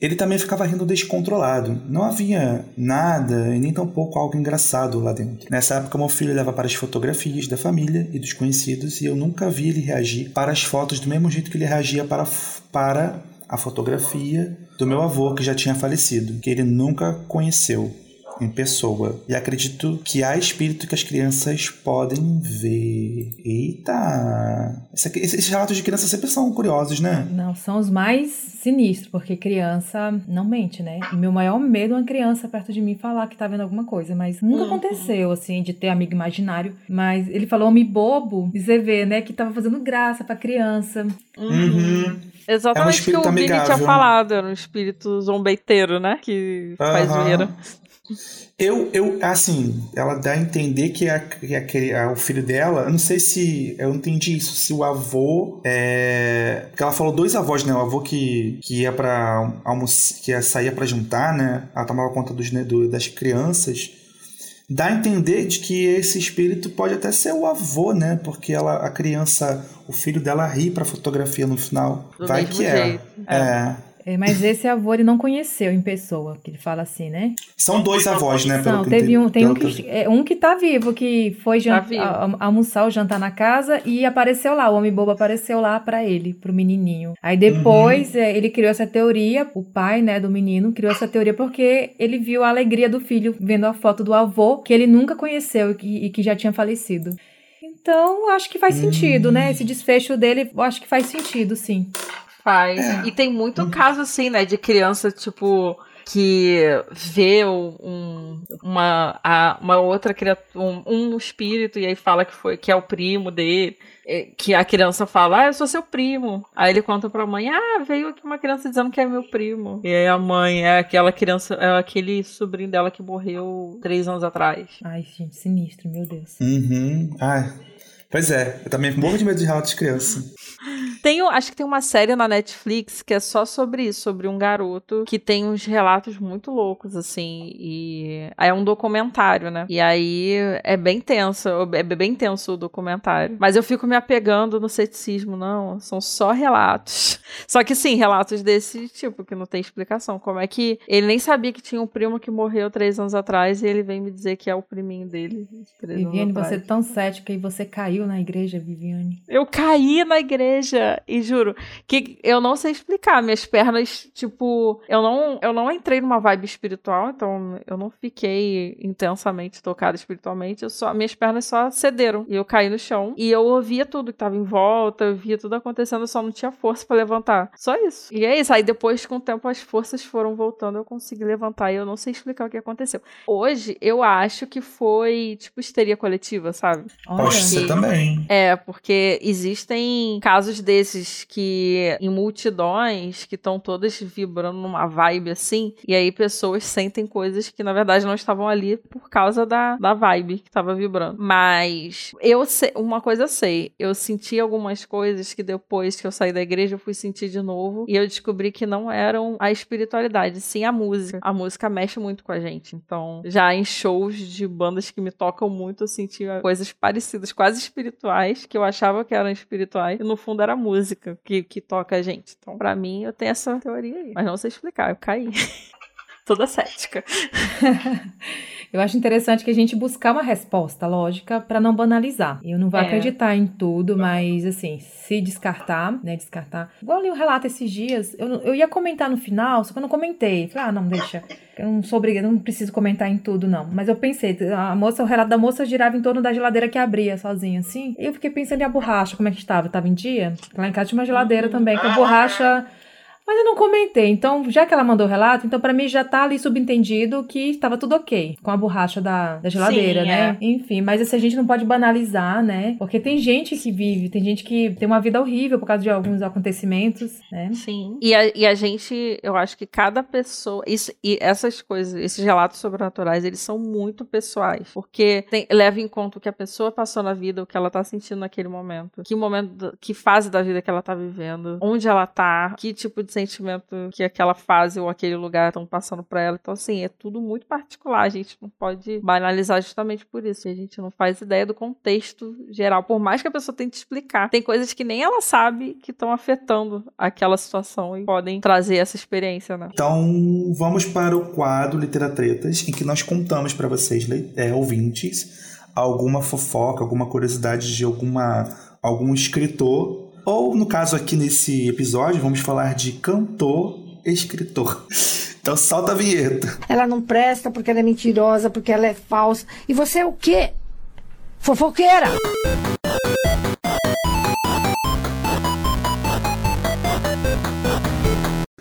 Ele também ficava rindo descontrolado. Não havia nada e nem tampouco algo engraçado lá dentro. Nessa época, meu filho olhava para as fotografias da família e dos conhecidos e eu nunca vi ele reagir para as fotos do mesmo jeito que ele reagia para, para a fotografia do meu avô que já tinha falecido, que ele nunca conheceu em pessoa. E acredito que há espírito que as crianças podem ver. Eita! Esse Esses relatos de criança sempre são curiosos, né? Não, são os mais sinistros, porque criança não mente, né? E meu maior medo é uma criança perto de mim falar que tá vendo alguma coisa, mas nunca Uhum. aconteceu, assim, de ter amigo imaginário. Mas ele falou homem bobo, e vê, né, que tava fazendo graça pra criança. Uhum. Exatamente o que o Vini tinha amigável. falado, era um espírito zombeiteiro, né? Que faz Aham. zoeira. Eu, eu, assim, ela dá a entender que, a, que a- o filho dela, eu não sei se, eu não entendi isso, se o avô, é, porque ela falou dois avós, né, o avô que, que ia pra almoçar, que ia sair pra jantar, né, ela tomava conta dos, né, do- das crianças, dá a entender de que esse espírito pode até ser o avô, né, porque ela, a criança, o filho dela ri pra fotografia no final, Do vai que é. jeito, é. É, mas esse avô ele não conheceu em pessoa, que ele fala assim, né? São dois avós, né, Não, teve um, tem um que, é, um que tá vivo, que foi Tá vivo. a- a- almoçar ou jantar na casa e apareceu lá, o homem bobo apareceu lá pra ele, pro menininho. Aí depois Uhum. é, ele criou essa teoria, o pai, né, do menino, criou essa teoria porque ele viu a alegria do filho vendo a foto do avô, que ele nunca conheceu e que, e que já tinha falecido. Então, acho que faz sentido, Hum. né? Esse desfecho dele, eu acho que faz sentido, sim. Faz. É. E tem muito caso assim, né, de criança, tipo, que vê um, um- uma, a- uma outra criatura, um, um espírito, e aí fala que foi que é o primo dele. é, Que a criança fala, ah, eu sou seu primo. Aí ele conta pra mãe, ah, veio aqui uma criança dizendo que é meu primo. E aí a mãe é aquela criança, é aquele sobrinho dela que morreu três anos atrás. Ai, gente, sinistro, meu Deus. Uhum. Ai, Pois é, eu também morro de medo de relatos de criança. Tem, acho que tem uma série na Netflix que é só sobre isso, sobre um garoto que tem uns relatos muito loucos, assim, e aí é um documentário, né? E aí é bem tenso, é bem tenso o documentário. Mas eu fico me apegando no ceticismo, não, são só relatos. Só que sim, relatos desse tipo, que não tem explicação. Como é que ele nem sabia que tinha um primo que morreu três anos atrás e ele vem me dizer que é o priminho dele. Viviane, você é tão cética e você caiu na igreja, Viviane. Eu caí na igreja e juro que eu não sei explicar. Minhas pernas, tipo, eu não, eu não entrei numa vibe espiritual, então eu não fiquei intensamente tocada espiritualmente. Eu só, minhas pernas só cederam e eu caí no chão. E eu ouvia tudo que tava em volta, eu via tudo acontecendo, eu só não tinha força para levantar. Só isso. E é isso. Aí depois, com o tempo, as forças foram voltando, eu consegui levantar e eu não sei explicar o que aconteceu. Hoje, eu acho que foi, tipo, histeria coletiva, sabe? Poxa, você também. É, porque existem casos de desses que em multidões que estão todas vibrando numa vibe assim, e aí pessoas sentem coisas que na verdade não estavam ali por causa da, da vibe que estava vibrando. Mas eu sei, uma coisa eu sei, eu senti algumas coisas que depois que eu saí da igreja eu fui sentir de novo e eu descobri que não eram a espiritualidade, sim a música. A música mexe muito com a gente. Então, já em shows de bandas que me tocam muito, eu sentia coisas parecidas, quase espirituais, que eu achava que eram espirituais, e no fundo era música música que, que toca a gente. Então, pra mim, eu tenho essa teoria aí. Mas não sei explicar, eu caí. Toda cética. Eu acho interessante que a gente buscar uma resposta lógica para não banalizar. Eu não vou é. acreditar em tudo, mas assim, se descartar, né, descartar. Igual eu li o um relato esses dias, eu, eu ia comentar no final, só que eu não comentei. Falei, ah, não, deixa. Eu não sou obrigada, não preciso comentar em tudo, não. Mas eu pensei, a moça, o relato da moça girava em torno da geladeira que abria sozinha, assim. E eu fiquei pensando em a borracha, como é que estava? Tava em dia? Lá em casa tinha uma geladeira também, com a borracha mas eu não comentei. Então, já que ela mandou o relato, então para mim já tá ali subentendido que estava tudo ok com a borracha da, da geladeira, Sim, né? É. Enfim, mas assim, a gente não pode banalizar, né? Porque tem gente que vive, tem gente que tem uma vida horrível por causa de alguns acontecimentos, né? Sim. E a, e a gente, eu acho que cada pessoa. Isso, e essas coisas, esses relatos sobrenaturais, eles são muito pessoais. Porque tem, leva em conta o que a pessoa passou na vida, o que ela tá sentindo naquele momento. Que momento, que fase da vida que ela tá vivendo, onde ela tá, que tipo de sentimento que aquela fase ou aquele lugar estão passando para ela. Então, assim, é tudo muito particular. A gente não pode banalizar justamente por isso. A gente não faz ideia do contexto geral. Por mais que a pessoa tente explicar, tem coisas que nem ela sabe que estão afetando aquela situação e podem trazer essa experiência, né? Então, vamos para o quadro Literatretas, em que nós contamos para vocês, é, ouvintes, alguma fofoca, alguma curiosidade de alguma algum escritor ou, no caso aqui nesse episódio, vamos falar de cantor escritor. Então solta a vinheta. Ela não presta porque ela é mentirosa, porque ela é falsa. E você é o quê? Fofoqueira!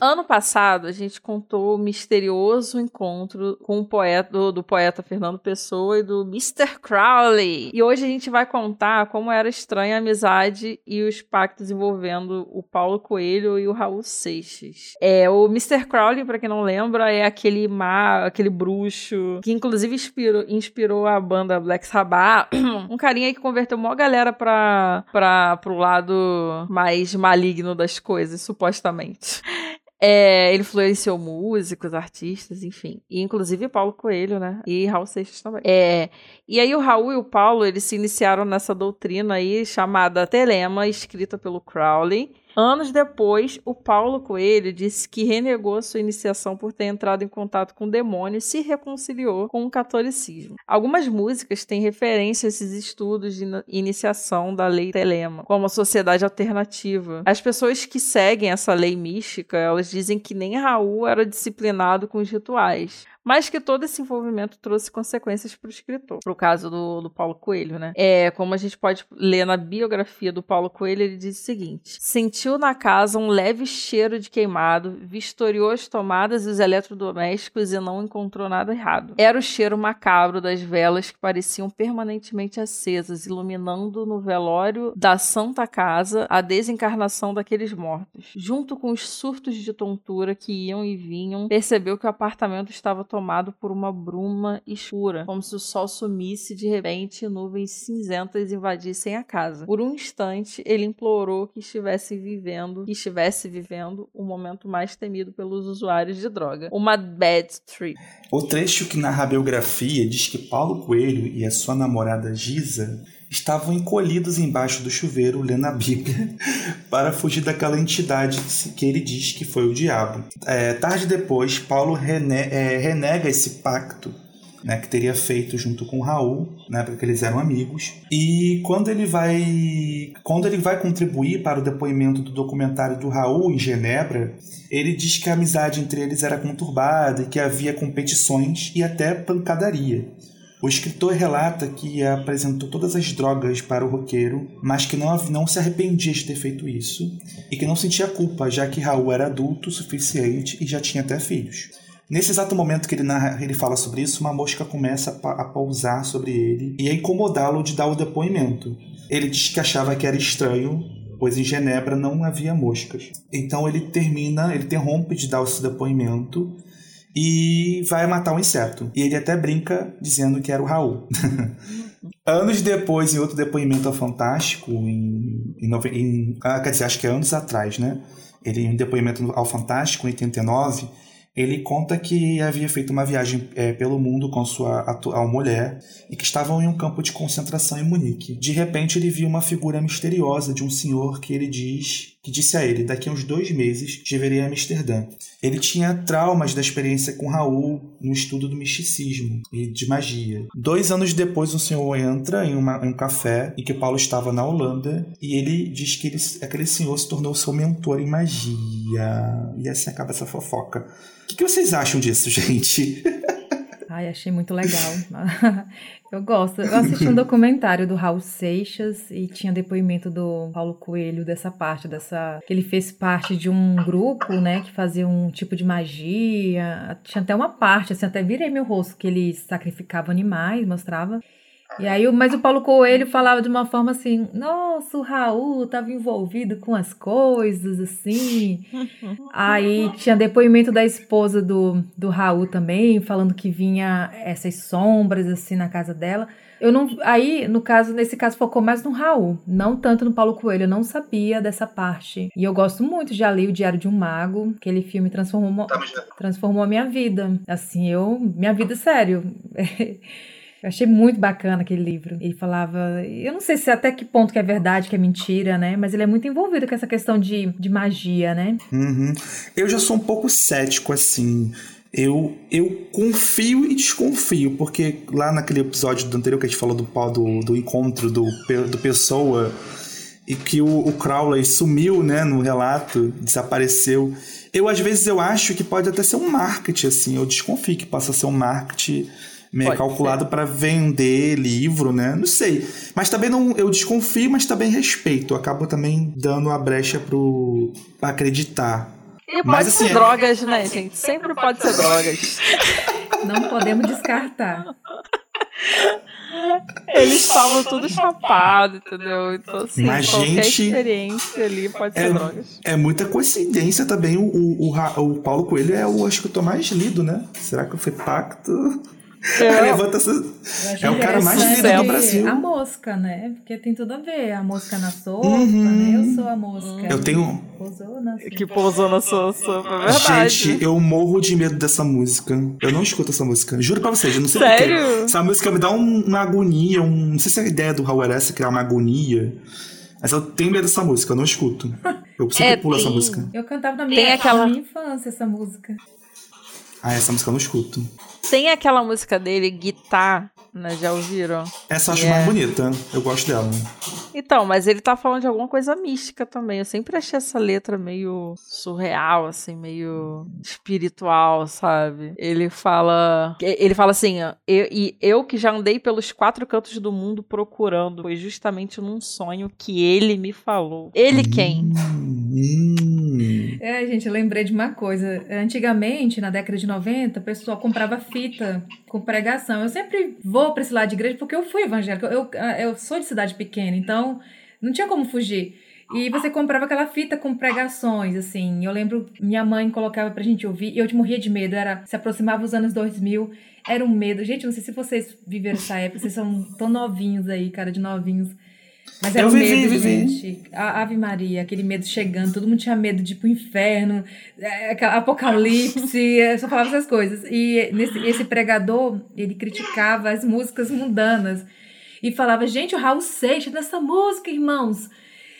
Ano passado, a gente contou o misterioso encontro com o poeta do, do, poeta Fernando Pessoa e do Mr. Crowley. E hoje a gente vai contar como era estranha a amizade e os pactos envolvendo o Paulo Coelho e o Raul Seixas. É, o Mr. Crowley, para quem não lembra, é aquele má, aquele bruxo que inclusive inspirou, inspirou a banda Black Sabbath. um carinha que converteu uma galera para para pro lado mais maligno das coisas, supostamente. É, ele influenciou músicos, artistas, enfim. E inclusive Paulo Coelho, né? E Raul Seixas também. É, e aí o Raul e o Paulo, eles se iniciaram nessa doutrina aí chamada Telema, escrita pelo Crowley. Anos depois, o Paulo Coelho disse que renegou sua iniciação por ter entrado em contato com o demônio e se reconciliou com o catolicismo. Algumas músicas têm referência a esses estudos de iniciação da lei Telema, como a sociedade alternativa. As pessoas que seguem essa lei mística, elas dizem que nem Raul era disciplinado com os rituais mas que todo esse envolvimento trouxe consequências para o escritor. Para o caso do, do Paulo Coelho, né? É, como a gente pode ler na biografia do Paulo Coelho, ele diz o seguinte: sentiu na casa um leve cheiro de queimado, vistoriou as tomadas e os eletrodomésticos e não encontrou nada errado. Era o cheiro macabro das velas que pareciam permanentemente acesas, iluminando no velório da Santa Casa a desencarnação daqueles mortos. Junto com os surtos de tontura que iam e vinham, percebeu que o apartamento estava tomado tomado por uma bruma escura, como se o sol sumisse de repente e nuvens cinzentas invadissem a casa. Por um instante, ele implorou que estivesse vivendo, que estivesse vivendo o momento mais temido pelos usuários de droga, uma bad trip. O trecho que narra a biografia diz que Paulo Coelho e a sua namorada Giza estavam encolhidos embaixo do chuveiro lendo a Bíblia para fugir daquela entidade que ele diz que foi o diabo. É, tarde depois, Paulo rene é, renega esse pacto né, que teria feito junto com Raul, né, porque eles eram amigos. E quando ele vai, quando ele vai contribuir para o depoimento do documentário do Raul em Genebra, ele diz que a amizade entre eles era conturbada e que havia competições e até pancadaria. O escritor relata que apresentou todas as drogas para o roqueiro, mas que não, não se arrependia de ter feito isso e que não sentia culpa, já que Raul era adulto o suficiente e já tinha até filhos. Nesse exato momento que ele, narra, ele fala sobre isso, uma mosca começa a, a pousar sobre ele e a incomodá-lo de dar o depoimento. Ele diz que achava que era estranho, pois em Genebra não havia moscas. Então ele termina, ele interrompe de dar esse depoimento e vai matar um inseto. E ele até brinca dizendo que era o Raul. anos depois, em outro depoimento ao Fantástico, em, em, em, ah, quer dizer, acho que é anos atrás, né? Ele, em um depoimento ao Fantástico, em 89, ele conta que havia feito uma viagem é, pelo mundo com sua atual mulher e que estavam em um campo de concentração em Munique. De repente, ele viu uma figura misteriosa de um senhor que ele diz que disse a ele: daqui a uns dois meses deveria a Amsterdã. Ele tinha traumas da experiência com Raul no estudo do misticismo e de magia. Dois anos depois, o senhor entra em, uma, em um café em que Paulo estava na Holanda e ele diz que ele, aquele senhor se tornou seu mentor em magia. E assim acaba essa fofoca. O que, que vocês acham disso, gente? Ai, achei muito legal. Eu gosto. Eu assisti um documentário do Raul Seixas e tinha depoimento do Paulo Coelho dessa parte, dessa. que ele fez parte de um grupo, né, que fazia um tipo de magia. Tinha até uma parte, assim, até virei meu rosto, que ele sacrificava animais, mostrava. E aí, mas o Paulo Coelho falava de uma forma assim: nossa, o Raul estava envolvido com as coisas, assim. aí tinha depoimento da esposa do, do Raul também, falando que vinha essas sombras, assim, na casa dela. Eu não. Aí, no caso, nesse caso, focou mais no Raul, não tanto no Paulo Coelho. Eu não sabia dessa parte. E eu gosto muito, já li o Diário de um Mago. Aquele filme transformou, transformou a minha vida. Assim, eu. Minha vida, sério. Eu achei muito bacana aquele livro. Ele falava, eu não sei se até que ponto que é verdade, que é mentira, né? Mas ele é muito envolvido com essa questão de, de magia, né? Uhum. Eu já sou um pouco cético, assim. Eu, eu confio e desconfio, porque lá naquele episódio do anterior que a gente falou do, do, do encontro do, do Pessoa e que o, o Crowley sumiu, né, no relato, desapareceu. Eu, às vezes, eu acho que pode até ser um marketing, assim. Eu desconfio que possa ser um marketing Pode calculado para vender livro, né? Não sei. Mas também não, eu desconfio, mas também respeito. Eu acabo também dando a brecha pro pra acreditar. E pode mas, assim, ser é... drogas, né, gente? Sempre pode ser drogas. Não podemos descartar. Eles falam tudo chapado, entendeu? Então, assim, Mas, qualquer gente, experiência ali pode é, ser drogas. É muita coincidência também. O, o, o, o Paulo Coelho é o acho que eu tô mais lido, né? Será que foi pacto? É. Levanta essa... É o cara mais lido do Brasil. A mosca, né? Porque tem tudo a ver. A mosca na sopa, uhum. né? Eu sou a mosca. Eu tenho. Pousou na sopa. Que pousou na sua sopa, é verdade. Gente, eu morro de medo dessa música. Eu não escuto essa música. Juro pra vocês, eu não sei Sério? porquê. Essa música me dá um, uma agonia, um. Não sei se é a ideia do Raul essa criar uma agonia. Mas eu tenho medo dessa música, eu não escuto. Eu sempre é, pulo essa música. Eu cantava na minha, aquela... na minha infância essa música. Ah, essa música eu não escuto. Tem aquela música dele, Guitar, né? Já ouviram? Essa eu acho mais bonita. Eu gosto dela. Então, mas ele tá falando de alguma coisa mística também. Eu sempre achei essa letra meio surreal, assim, meio espiritual, sabe? Ele fala. Ele fala assim: ó, eu, e eu que já andei pelos quatro cantos do mundo procurando, foi justamente num sonho que ele me falou. Ele quem? Hum. É, gente, eu lembrei de uma coisa. Antigamente, na década de 90, o pessoal comprava fita com pregação. Eu sempre vou para esse lado de igreja porque eu fui evangélica. Eu, eu sou de cidade pequena, então não tinha como fugir. E você comprava aquela fita com pregações, assim. Eu lembro, minha mãe colocava pra gente ouvir, e eu morria de medo. Era, se aproximava os anos 2000, era um medo. Gente, não sei se vocês viveram essa época, vocês são tão novinhos aí, cara de novinhos. Mas era Eu um vivi, medo, vivi. gente. A Ave Maria, aquele medo chegando, todo mundo tinha medo de ir pro inferno, é, apocalipse, é, só falava essas coisas. E nesse, esse pregador, ele criticava as músicas mundanas e falava, gente, o Raul Seixas nessa música, irmãos.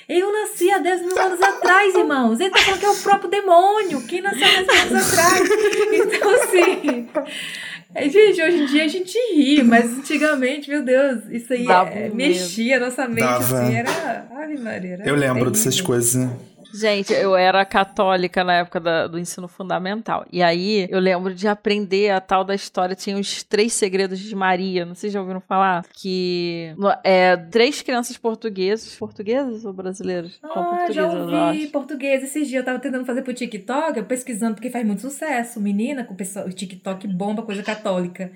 Eu nasci há 10 mil anos atrás, irmãos. Ele tá falando que é o próprio demônio. Quem nasceu há 10 mil anos atrás? Então, assim. É, Gente, hoje em dia a gente ri, mas antigamente, meu Deus, isso aí é, mexia a nossa mente, Dava. assim, era. Ave Maria. era Eu lembro terrível. dessas coisas, né? Gente, eu era católica na época da- do ensino fundamental. E aí eu lembro de aprender a tal da história. Tinha os três segredos de Maria. Não sei se já ouviram falar. Que é, três crianças portuguesas. Portuguesas ou brasileiras? Ah, já portuguesas, eu ouvi português esses dias. Eu tava tentando fazer pro TikTok, eu pesquisando, porque faz muito sucesso. Menina, com o pessoal, o TikTok bomba coisa católica.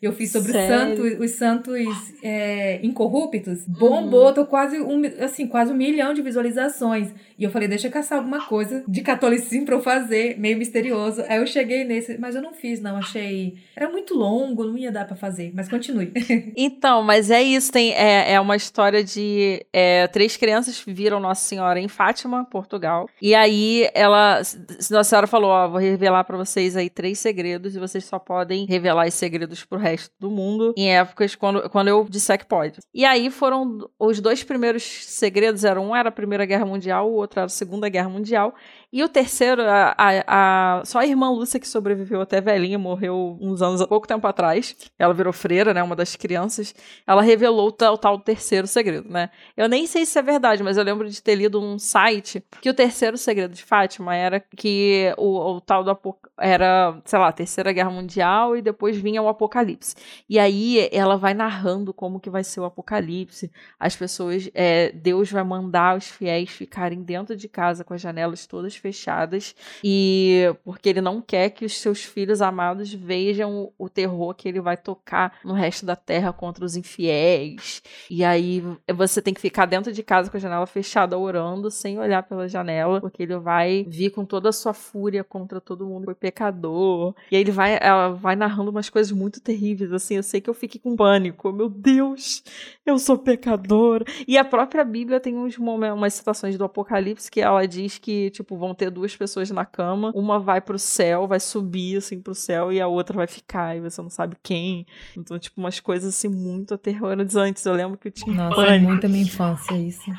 Eu fiz sobre santos, os santos é, incorruptos. Bombou, tô quase um, assim, quase um milhão de visualizações. E eu falei, deixa eu caçar alguma coisa de catolicismo pra eu fazer, meio misterioso. Aí eu cheguei nesse, mas eu não fiz, não. Achei. Era muito longo, não ia dar pra fazer. Mas continue. Então, mas é isso, tem, é, é uma história de é, três crianças viram Nossa Senhora em Fátima, Portugal. E aí ela, Nossa Senhora falou, ó, vou revelar pra vocês aí três segredos e vocês só podem revelar os segredos pro resto do mundo em épocas quando, quando eu disser que pode. E aí foram os dois primeiros segredos, eram um era a Primeira Guerra Mundial, o outro era a Segunda Guerra Mundial. E o terceiro, a, a- a- só a irmã Lúcia que sobreviveu até velhinha, morreu uns anos, pouco tempo atrás. Ela virou freira, né? Uma das crianças. Ela revelou o tal, o tal terceiro segredo, né? Eu nem sei se é verdade, mas eu lembro de ter lido um site que o terceiro segredo de Fátima era que o, o tal do era, sei lá, terceira guerra mundial e depois vinha o apocalipse. E aí ela vai narrando como que vai ser o apocalipse. As pessoas, é, Deus vai mandar os fiéis ficarem dentro de casa com as janelas todas fechadas e porque ele não quer que os seus filhos amados vejam o, o terror que ele vai tocar no resto da terra contra os infiéis. E aí você tem que ficar dentro de casa com a janela fechada orando sem olhar pela janela, porque ele vai vir com toda a sua fúria contra todo mundo que foi pecador. E aí ele vai, ela vai narrando umas coisas muito terríveis, assim, eu sei que eu fiquei com pânico. Meu Deus, eu sou pecadora. E a própria Bíblia tem uns momentos, umas citações do Apocalipse que ela diz que, tipo, vão ter duas pessoas na cama, uma vai pro céu, vai subir, assim, pro céu, e a outra vai ficar, e você não sabe quem. Então, tipo, umas coisas, assim, muito aterrorizantes. Eu lembro que eu tinha Nossa, é pânico. muito a minha infância isso.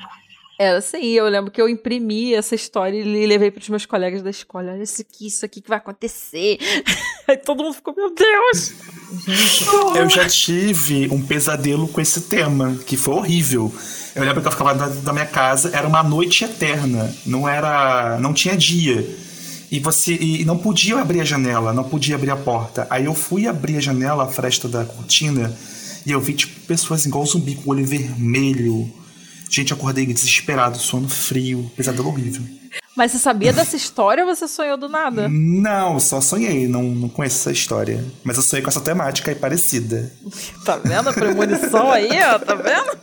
Era assim, eu lembro que eu imprimi essa história e levei para os meus colegas da escola. Olha isso aqui, isso aqui que vai acontecer. Aí todo mundo ficou, meu Deus! Eu já tive um pesadelo com esse tema, que foi horrível. Eu lembro que eu ficava da, minha casa, era uma noite eterna, não era, não tinha dia. E você e não podia abrir a janela, não podia abrir a porta. Aí eu fui abrir a janela, a fresta da cortina, e eu vi tipo pessoas igual zumbi com olho vermelho. Gente, acordei desesperado, sono frio, pesadelo horrível. Mas você sabia dessa história ou você sonhou do nada? Não, só sonhei, não, não conheço essa história. Mas eu sonhei com essa temática aí parecida. Tá vendo a premonição aí, ó? Tá vendo?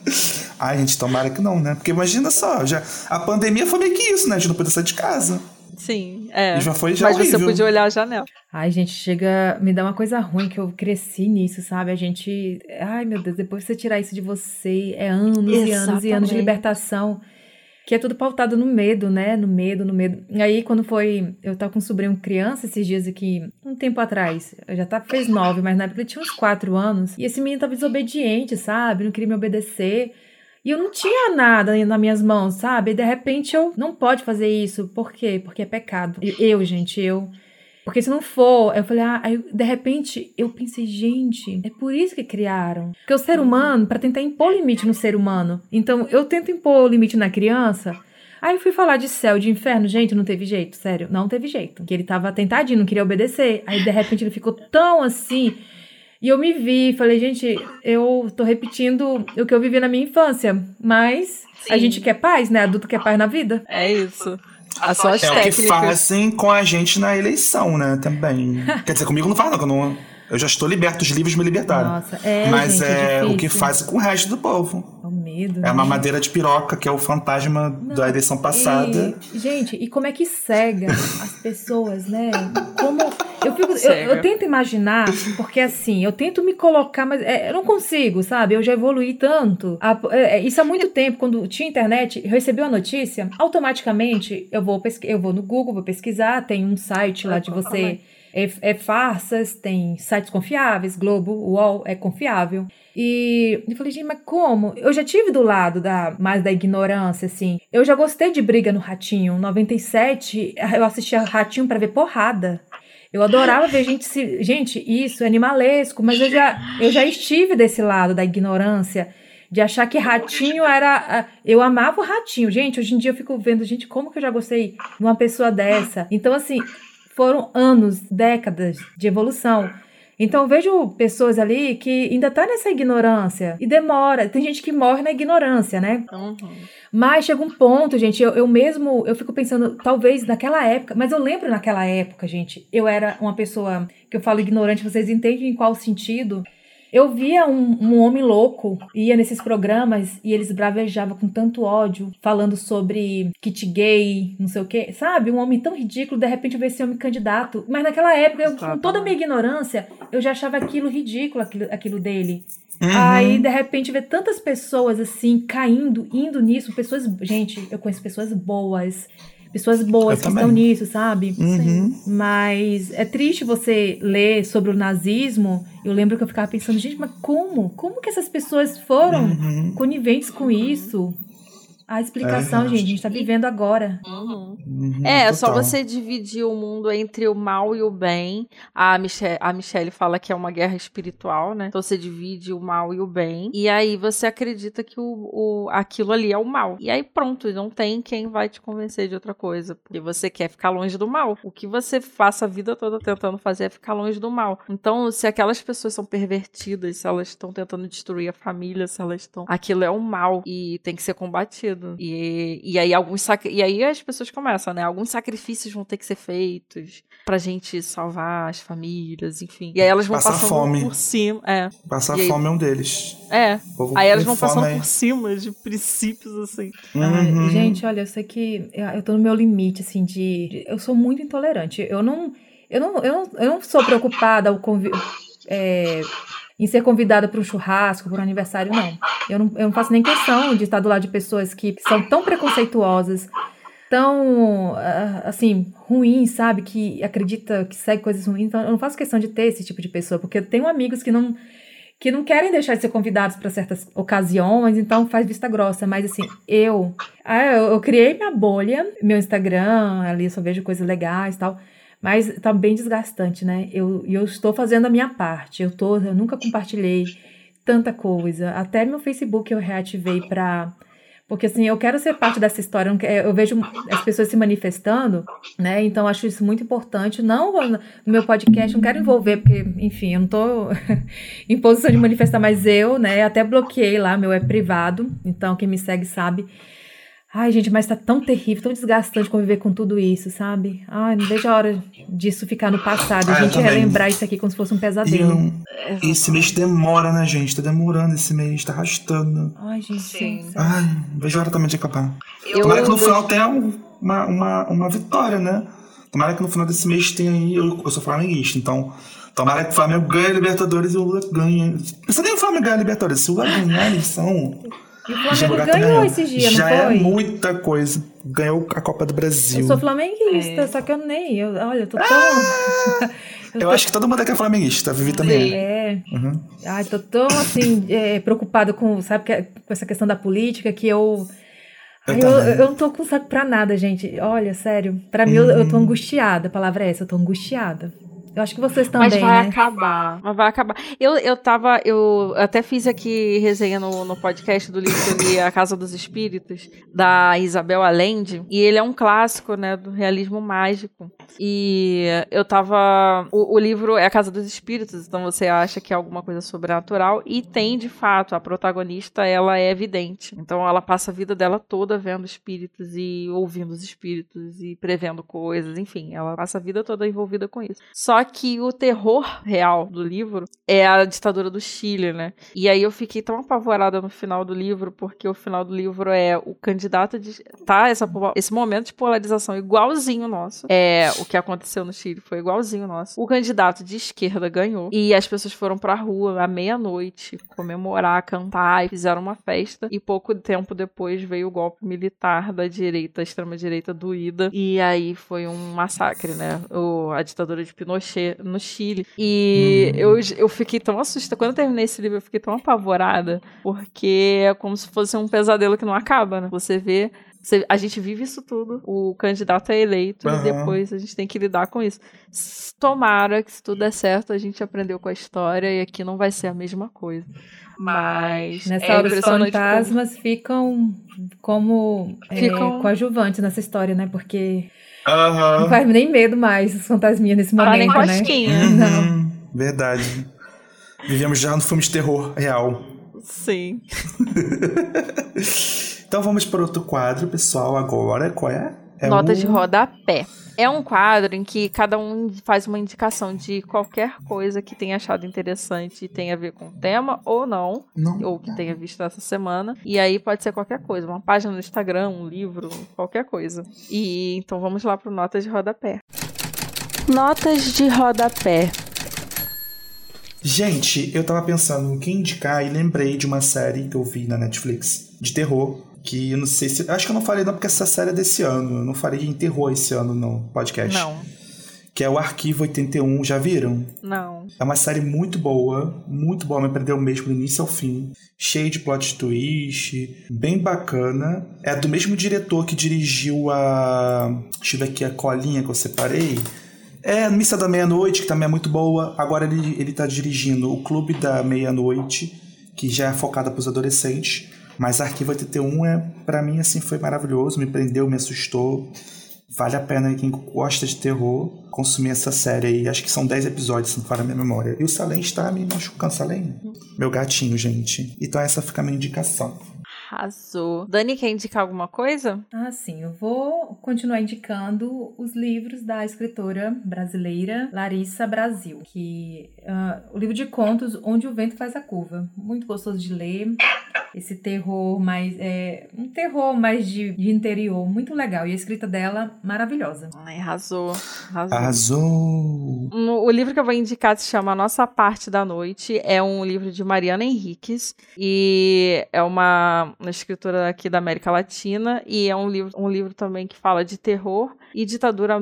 Ai, gente, tomara que não, né? Porque imagina só, já, a pandemia foi meio que isso, né? A gente não podia sair de casa. Sim, é. Já foi já Mas você horrível. podia olhar a janela. Ai, gente, chega. Me dá uma coisa ruim que eu cresci nisso, sabe? A gente. Ai, meu Deus, depois você tirar isso de você, é anos e anos e anos de Exatamente. libertação. Que é tudo pautado no medo, né? No medo, no medo. E aí, quando foi. Eu tava com um sobrinho criança esses dias aqui, um tempo atrás. Eu já tá, fez nove, mas na época ele tinha uns quatro anos. E esse menino tava desobediente, sabe? Não queria me obedecer. E eu não tinha nada nas minhas mãos, sabe? E de repente eu não pode fazer isso. Por quê? Porque é pecado. Eu, gente, eu. Porque se não for, eu falei, ah, aí, de repente eu pensei, gente, é por isso que criaram. Porque o ser humano, pra tentar impor limite no ser humano. Então eu tento impor limite na criança. Aí eu fui falar de céu, de inferno, gente, não teve jeito, sério, não teve jeito. Que ele tava tentadinho, não queria obedecer. Aí de repente ele ficou tão assim. E eu me vi, falei, gente, eu tô repetindo o que eu vivi na minha infância. Mas a Sim. gente quer paz, né? Adulto quer paz na vida. É isso. A as É o que fazem com a gente na eleição, né? Também. Quer dizer, comigo não faz, não, que eu não. Eu já estou liberto, os livros me libertaram. Nossa, é, Mas gente, é, é o que fazem com o resto do povo. É o medo. É uma madeira de piroca, que é o fantasma da eleição passada. E, gente, e como é que cega as pessoas, né? Como. Eu, fico, eu, eu tento imaginar, porque assim, eu tento me colocar, mas é, eu não consigo, sabe? Eu já evoluí tanto. A- é, é, isso há muito tempo, quando tinha internet, eu recebi uma notícia, automaticamente eu vou, eu vou no Google, vou pesquisar, tem um site lá de você. É, é farsas, tem sites confiáveis, Globo, UOL é confiável. E eu falei, gente, mas como? Eu já tive do lado da mais da ignorância, assim. Eu já gostei de briga no Ratinho. Em 97, eu assistia Ratinho pra ver porrada. Eu adorava ver gente se. Gente, isso é animalesco, mas eu já, eu já estive desse lado da ignorância. De achar que ratinho era. Eu amava o ratinho. Gente, hoje em dia eu fico vendo, gente, como que eu já gostei de uma pessoa dessa? Então, assim, foram anos, décadas de evolução. Então eu vejo pessoas ali que ainda tá nessa ignorância e demora. Tem gente que morre na ignorância, né? Uhum. Mas chega um ponto, gente, eu, eu mesmo, eu fico pensando, talvez naquela época, mas eu lembro naquela época, gente, eu era uma pessoa, que eu falo ignorante, vocês entendem em qual sentido? Eu via um, um homem louco, ia nesses programas e eles bravejavam com tanto ódio, falando sobre kit gay, não sei o quê, sabe? Um homem tão ridículo, de repente eu vejo esse homem candidato. Mas naquela época, eu, com toda a minha ignorância, eu já achava aquilo ridículo, aquilo, aquilo dele. Uhum. Aí, de repente, ver tantas pessoas assim, caindo, indo nisso, pessoas. Gente, eu conheço pessoas boas. Pessoas boas Eu que também. estão nisso, sabe? Uhum. Mas é triste você ler sobre o nazismo. Eu lembro que eu ficava pensando, gente, mas como? Como que essas pessoas foram Uhum. coniventes com isso? A explicação, É, gente, a gente tá vivendo agora. Uhum. Uhum, É, só total. você dividir o mundo entre o mal e o bem. A, Miche a Michelle fala que é uma guerra espiritual, né? Então você divide o mal e o bem. E aí você acredita que o, o- aquilo ali é o mal. E aí pronto, não tem quem vai te convencer de outra coisa. Porque você quer ficar longe do mal. O que você faça a vida toda tentando fazer é ficar longe do mal. Então, se aquelas pessoas são pervertidas, se elas estão tentando destruir a família, se elas estão. Aquilo é o mal e tem que ser combatido. E, e aí alguns. E aí as pessoas começam, né? Alguns sacrifícios vão ter que ser feitos pra gente salvar as famílias, enfim. E aí elas vão Passar passando fome. por cima. É. Passar aí- fome é um deles. É. Aí elas com vão passando aí. por cima de princípios assim. Ai, Uhum. gente, olha, eu sei que eu tô no meu limite, assim, de. de- Eu sou muito intolerante. Eu não. Eu não, eu não, eu não sou preocupada ao convi- é, em ser convidada para um churrasco, para um aniversário, não. Eu, não. eu não faço nem questão de estar do lado de pessoas que são tão preconceituosas, tão, ah, assim, ruins, sabe? Que acredita que segue coisas ruins. Então, eu não faço questão de ter esse tipo de pessoa, porque eu tenho amigos que não que não querem deixar de ser convidados para certas ocasiões, então faz vista grossa. Mas assim, eu, ah, eu, eu criei minha bolha, meu Instagram, ali eu só vejo coisas legais e tal. Mas tá bem desgastante, né? Eu, eu estou fazendo a minha parte. Eu tô, eu nunca compartilhei tanta coisa. Até meu Facebook eu reativei pra. Porque assim, eu quero ser parte dessa história. Eu vejo as pessoas se manifestando, né? Então acho isso muito importante. Não no meu podcast, não quero envolver, porque, enfim, eu não tô em posição de manifestar, mas eu, né, até bloqueei lá, meu é privado, então quem me segue sabe. Ai, gente, mas tá tão terrível, tão desgastante conviver com tudo isso, sabe? Ai, não vejo a hora disso ficar no passado, Ah, a eu gente relembrar isso aqui como se fosse um E, pesadelo. um- e esse mês demora, né, gente? Tá demorando esse mês, tá arrastando. Ai, gente, Sim. sim. Ai, não vejo a hora também de acabar. Eu- Tomara que no final tenha um- uma, uma, uma vitória, né? Tomara que no final desse mês tenha aí. Eu, eu sou flamenguista, então. Tomara que o Flamengo ganhe a Libertadores e o Lula ganhe. Não precisa nem o Flamengo ganhar a Libertadores. Se o Lula ganhar a eleição. E o já Flamengo ganhou esse dia, Já não foi? é muita coisa. Ganhou a Copa do Brasil. Eu sou flamenguista, É. só que eu nem. Eu, olha, eu tô tão. Eu tô- acho que todo mundo aqui é flamenguista. A Vivi também. É. Uhum. Ai, tô tão assim, é, preocupada com, sabe, que- com essa questão da política que eu. Eu Ai, Eu, eu não tô com saco pra nada, gente. Olha, sério. Pra mim, eu, eu Uhum. tô angustiada. A palavra é essa, eu tô angustiada. Eu acho que vocês também, Mas vai né? acabar. Mas vai acabar. Eu, eu tava. Eu até fiz aqui resenha no, no podcast do livro que eu li A Casa dos Espíritos, da Isabel Allende. E ele é um clássico, né? Do realismo mágico. E eu tava. O, o livro é A Casa dos Espíritos, então você acha que é alguma coisa sobrenatural. E tem, de fato, a protagonista, ela é evidente. Então ela passa a vida dela toda vendo espíritos e ouvindo os espíritos e prevendo coisas, enfim, ela passa a vida toda envolvida com isso. Só que o terror real do livro é a ditadura do Chile, né? E aí eu fiquei tão apavorada no final do livro, porque o final do livro é o candidato de. Tá, essa, esse momento de polarização igualzinho nosso. É, o que aconteceu no Chile foi igualzinho nosso. O candidato de esquerda ganhou. E as pessoas foram pra rua à meia-noite comemorar, cantar e fizeram uma festa. E pouco tempo depois veio o golpe militar da direita, extrema-direita doída. E aí foi um massacre, né? O, a ditadura de Pinochet no Chile. E Uhum. eu, eu fiquei tão assustada. Quando eu terminei esse livro, eu fiquei tão apavorada. Porque é como se fosse um pesadelo que não acaba, né? Você vê. Você- a gente vive isso tudo. O candidato é eleito Aham. e depois a gente tem que lidar com isso. Tomara que se tudo der certo, a gente aprendeu com a história e aqui não vai ser a mesma coisa. Mas. Nessa é hora, os impressionante como- fantasmas ficam como é, Ficam- coadjuvantes nessa história, né? Porque não Aham. faz nem medo mais os fantasminhas nesse Fala nem momento, né? cosquinha. Não. Uhum, Verdade. Vivemos já no filme de terror real. Sim. Então vamos para outro quadro, pessoal, agora. Qual é? é Notas o- de rodapé. É um quadro em que cada um faz uma indicação de qualquer coisa que tenha achado interessante e tenha a ver com o tema ou não, Não. ou que tenha visto essa semana. E aí pode ser qualquer coisa, uma página no Instagram, um livro, qualquer coisa. E então vamos lá para notas de rodapé. Notas de rodapé. Gente, eu tava pensando em quem indicar e lembrei de uma série que eu vi na Netflix de terror. Que eu não sei se. Acho que eu não falei não, porque essa série é desse ano. Eu não falei em terror esse ano no podcast. Não, Que é o Arquivo 81. Já viram? não. É uma série muito boa, muito boa, me prendeu mesmo do início ao fim. Cheio de plot twist, bem bacana. É do mesmo diretor que dirigiu a. Deixa eu ver aqui a colinha que eu separei. É Missa da Meia-Noite, que também é muito boa. Agora ele, ele tá dirigindo o Clube da Meia-Noite, que já é focada pros adolescentes. Mas Arquivo 81 é, para mim, assim, foi maravilhoso, me prendeu, me assustou. Vale a pena quem gosta de terror consumir essa série aí. Acho que são 10 episódios, se não falha a minha memória. E o Salem está me machucando, Salem? Meu gatinho, gente. Então essa fica a minha indicação. Arrasou. Dani, quer indicar alguma coisa? Ah, sim. Eu vou continuar indicando os livros da escritora brasileira Larissa Brasil, que ah, o livro de contos Onde o Vento Faz a Curva. Muito gostoso de ler. Esse terror mais. É, um terror mais de, de interior. Muito legal. E a escrita dela, maravilhosa. Ai, arrasou. Arrasou. Arrasou! No- O livro que eu vou indicar se chama Nossa Parte da Noite. É um livro de Mariana Henriques e é uma, uma escritora aqui da América Latina e é um livro, um livro também que fala de terror e ditadura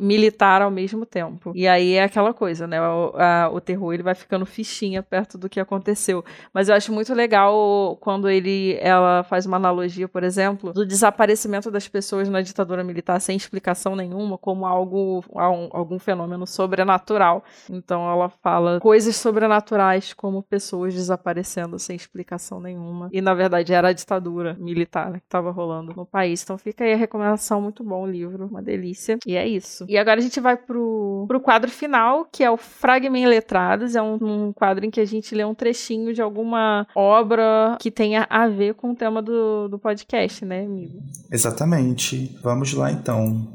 militar ao mesmo tempo. E aí é aquela coisa, né? O, a- o terror ele vai ficando fichinha perto do que aconteceu. Mas eu acho muito legal quando ele ela faz uma analogia, por exemplo, do desaparecimento das pessoas na ditadura militar sem explicação nenhuma, como algo al- algum fenômeno sobrenatural. Então ela fala coisas sobrenaturais como pessoas desaparecendo sem explicação nenhuma. E na verdade era a ditadura militar que estava rolando no país. Então fica aí a recomendação, muito bom o livro, uma delícia. E é isso. E agora a gente vai pro, pro quadro final, que é o Fragment Letrados. É um, um quadro em que a gente lê um trechinho de alguma obra que tenha a ver com o tema do, do podcast, né, amigo? Exatamente. Vamos lá então.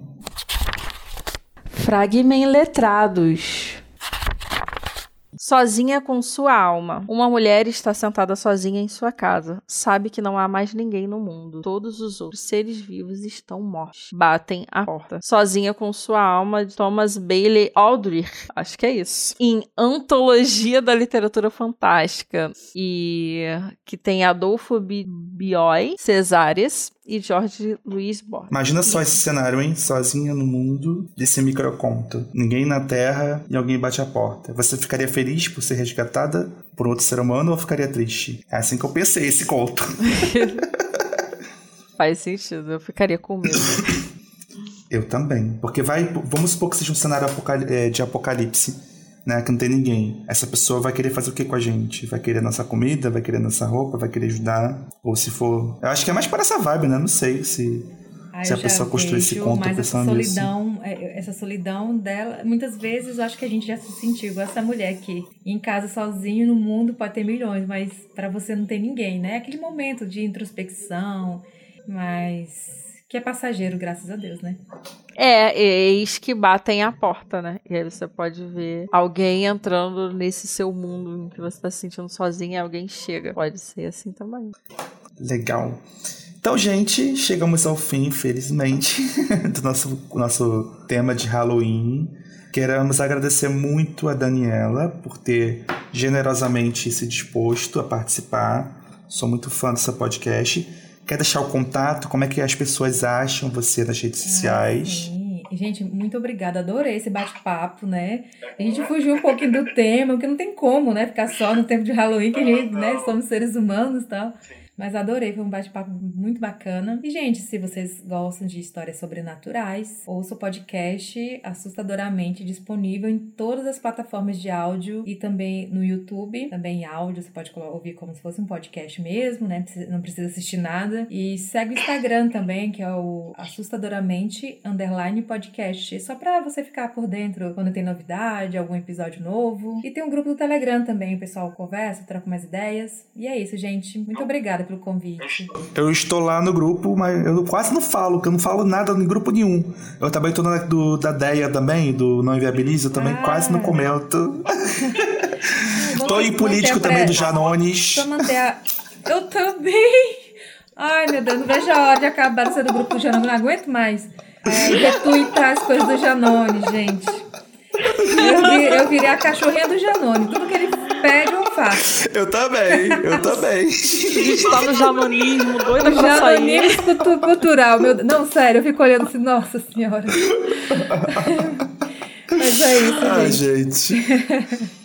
Fragment Letrados. Sozinha com sua alma. Uma mulher está sentada sozinha em sua casa. Sabe que não há mais ninguém no mundo. Todos os outros seres vivos estão mortos. Batem a porta. Sozinha com sua alma, de Thomas Bailey Aldrich. Acho que é isso. Em Antologia da Literatura Fantástica. E que tem Adolfo Bi- Bioy, Cesares e Jorge Luiz Borges. Imagina só esse cenário, hein? Sozinha no mundo desse microconto. Ninguém na Terra e alguém bate a porta. Você ficaria feliz por ser resgatada por outro ser humano ou ficaria triste? É assim que eu pensei esse conto. Faz sentido, eu ficaria com medo. Eu também. Porque vai. Vamos supor que seja um cenário é, de apocalipse, né? Que não tem ninguém. Essa pessoa vai querer fazer o que com a gente? Vai querer nossa comida? Vai querer nossa roupa? Vai querer ajudar? Ou se for. Eu acho que é mais para essa vibe, né? Não sei se. Ah, Se a pessoa construir esse conto mais essa pensando nisso. solidão, é, essa solidão dela, muitas vezes eu acho que a gente já se sentiu igual essa mulher que em casa sozinho no mundo pode ter milhões, mas pra você não tem ninguém, né? Aquele momento de introspecção, mas que é passageiro, graças a Deus, né? É, eis que batem a porta, né? E aí você pode ver alguém entrando nesse seu mundo em que você tá se sentindo sozinha, alguém chega. Pode ser assim também. Legal. Então, gente, chegamos ao fim, infelizmente, do nosso, nosso tema de Halloween. Queremos agradecer muito a Daniela por ter generosamente se disposto a participar. Sou muito fã dessa podcast. Quer deixar o contato? Como é que as pessoas acham você nas redes sociais? Sim. Gente, muito obrigada. Adorei esse bate-papo, né? A gente fugiu um pouquinho do tema, porque não tem como, né? Ficar só no tempo de Halloween, que a gente, né? Somos seres humanos e tal. Mas adorei, foi um bate-papo muito bacana. E, gente, se vocês gostam de histórias sobrenaturais, ouça o podcast assustadoramente disponível em todas as plataformas de áudio e também no YouTube. Também em áudio, você pode ouvir como se fosse um podcast mesmo, né? Não precisa assistir nada. E segue o Instagram também, que é o assustadoramente underline podcast. Só pra você ficar por dentro quando tem novidade, algum episódio novo. E tem um grupo do Telegram também, o pessoal conversa, troca mais ideias. E é isso, gente. Muito obrigada pelo convite. Eu estou lá no grupo, mas eu quase não falo, porque eu não falo nada em grupo nenhum. Eu também estou na do, da DEA também, do Não Inviabiliza, eu também ah. quase não comento. Estou em político também do Janones. A... Eu também! Ai, meu Deus, não vejo a hora de acabar de ser do grupo do Janones, não aguento mais. É, retweetar as coisas do Janones, gente. Eu, virei a cachorrinha do Janone. Tudo que ele pede, eu faço. Eu também, eu também. A gente tá no janonismo, doida pra sair. Janonismo cultural. Meu... Não, sério, eu fico olhando assim, nossa senhora. Mas é isso, Ai, gente.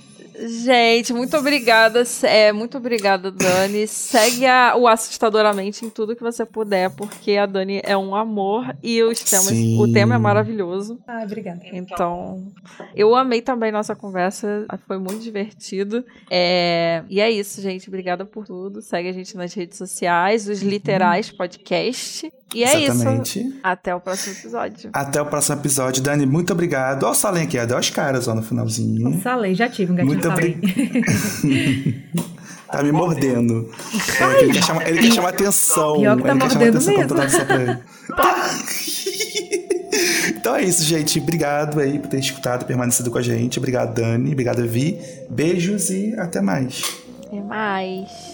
gente. Muito obrigada. É, muito obrigada, Dani. Segue a, o Assustadoramente em tudo que você puder, porque a Dani é um amor e os temas, o tema é maravilhoso. Ah, obrigada. Então, eu amei também nossa conversa. Foi muito divertido. É, e é isso, gente. Obrigada por tudo. Segue a gente nas redes sociais, os Literais Podcast. E é Exatamente. isso. Até o próximo episódio. Até o próximo episódio. Dani, muito obrigado. Olha o Salem aqui, deu as caras ó, no finalzinho. O Salem, já tive um gatinho Muito obrigado. tá me mordendo. É, ele, quer chamar, ele quer chamar atenção. Pior que tá ele mordendo mesmo. Então é isso, gente. Obrigado aí por ter escutado, permanecido com a gente. Obrigado, Dani. Obrigado, Vi. Beijos e até mais. Até mais.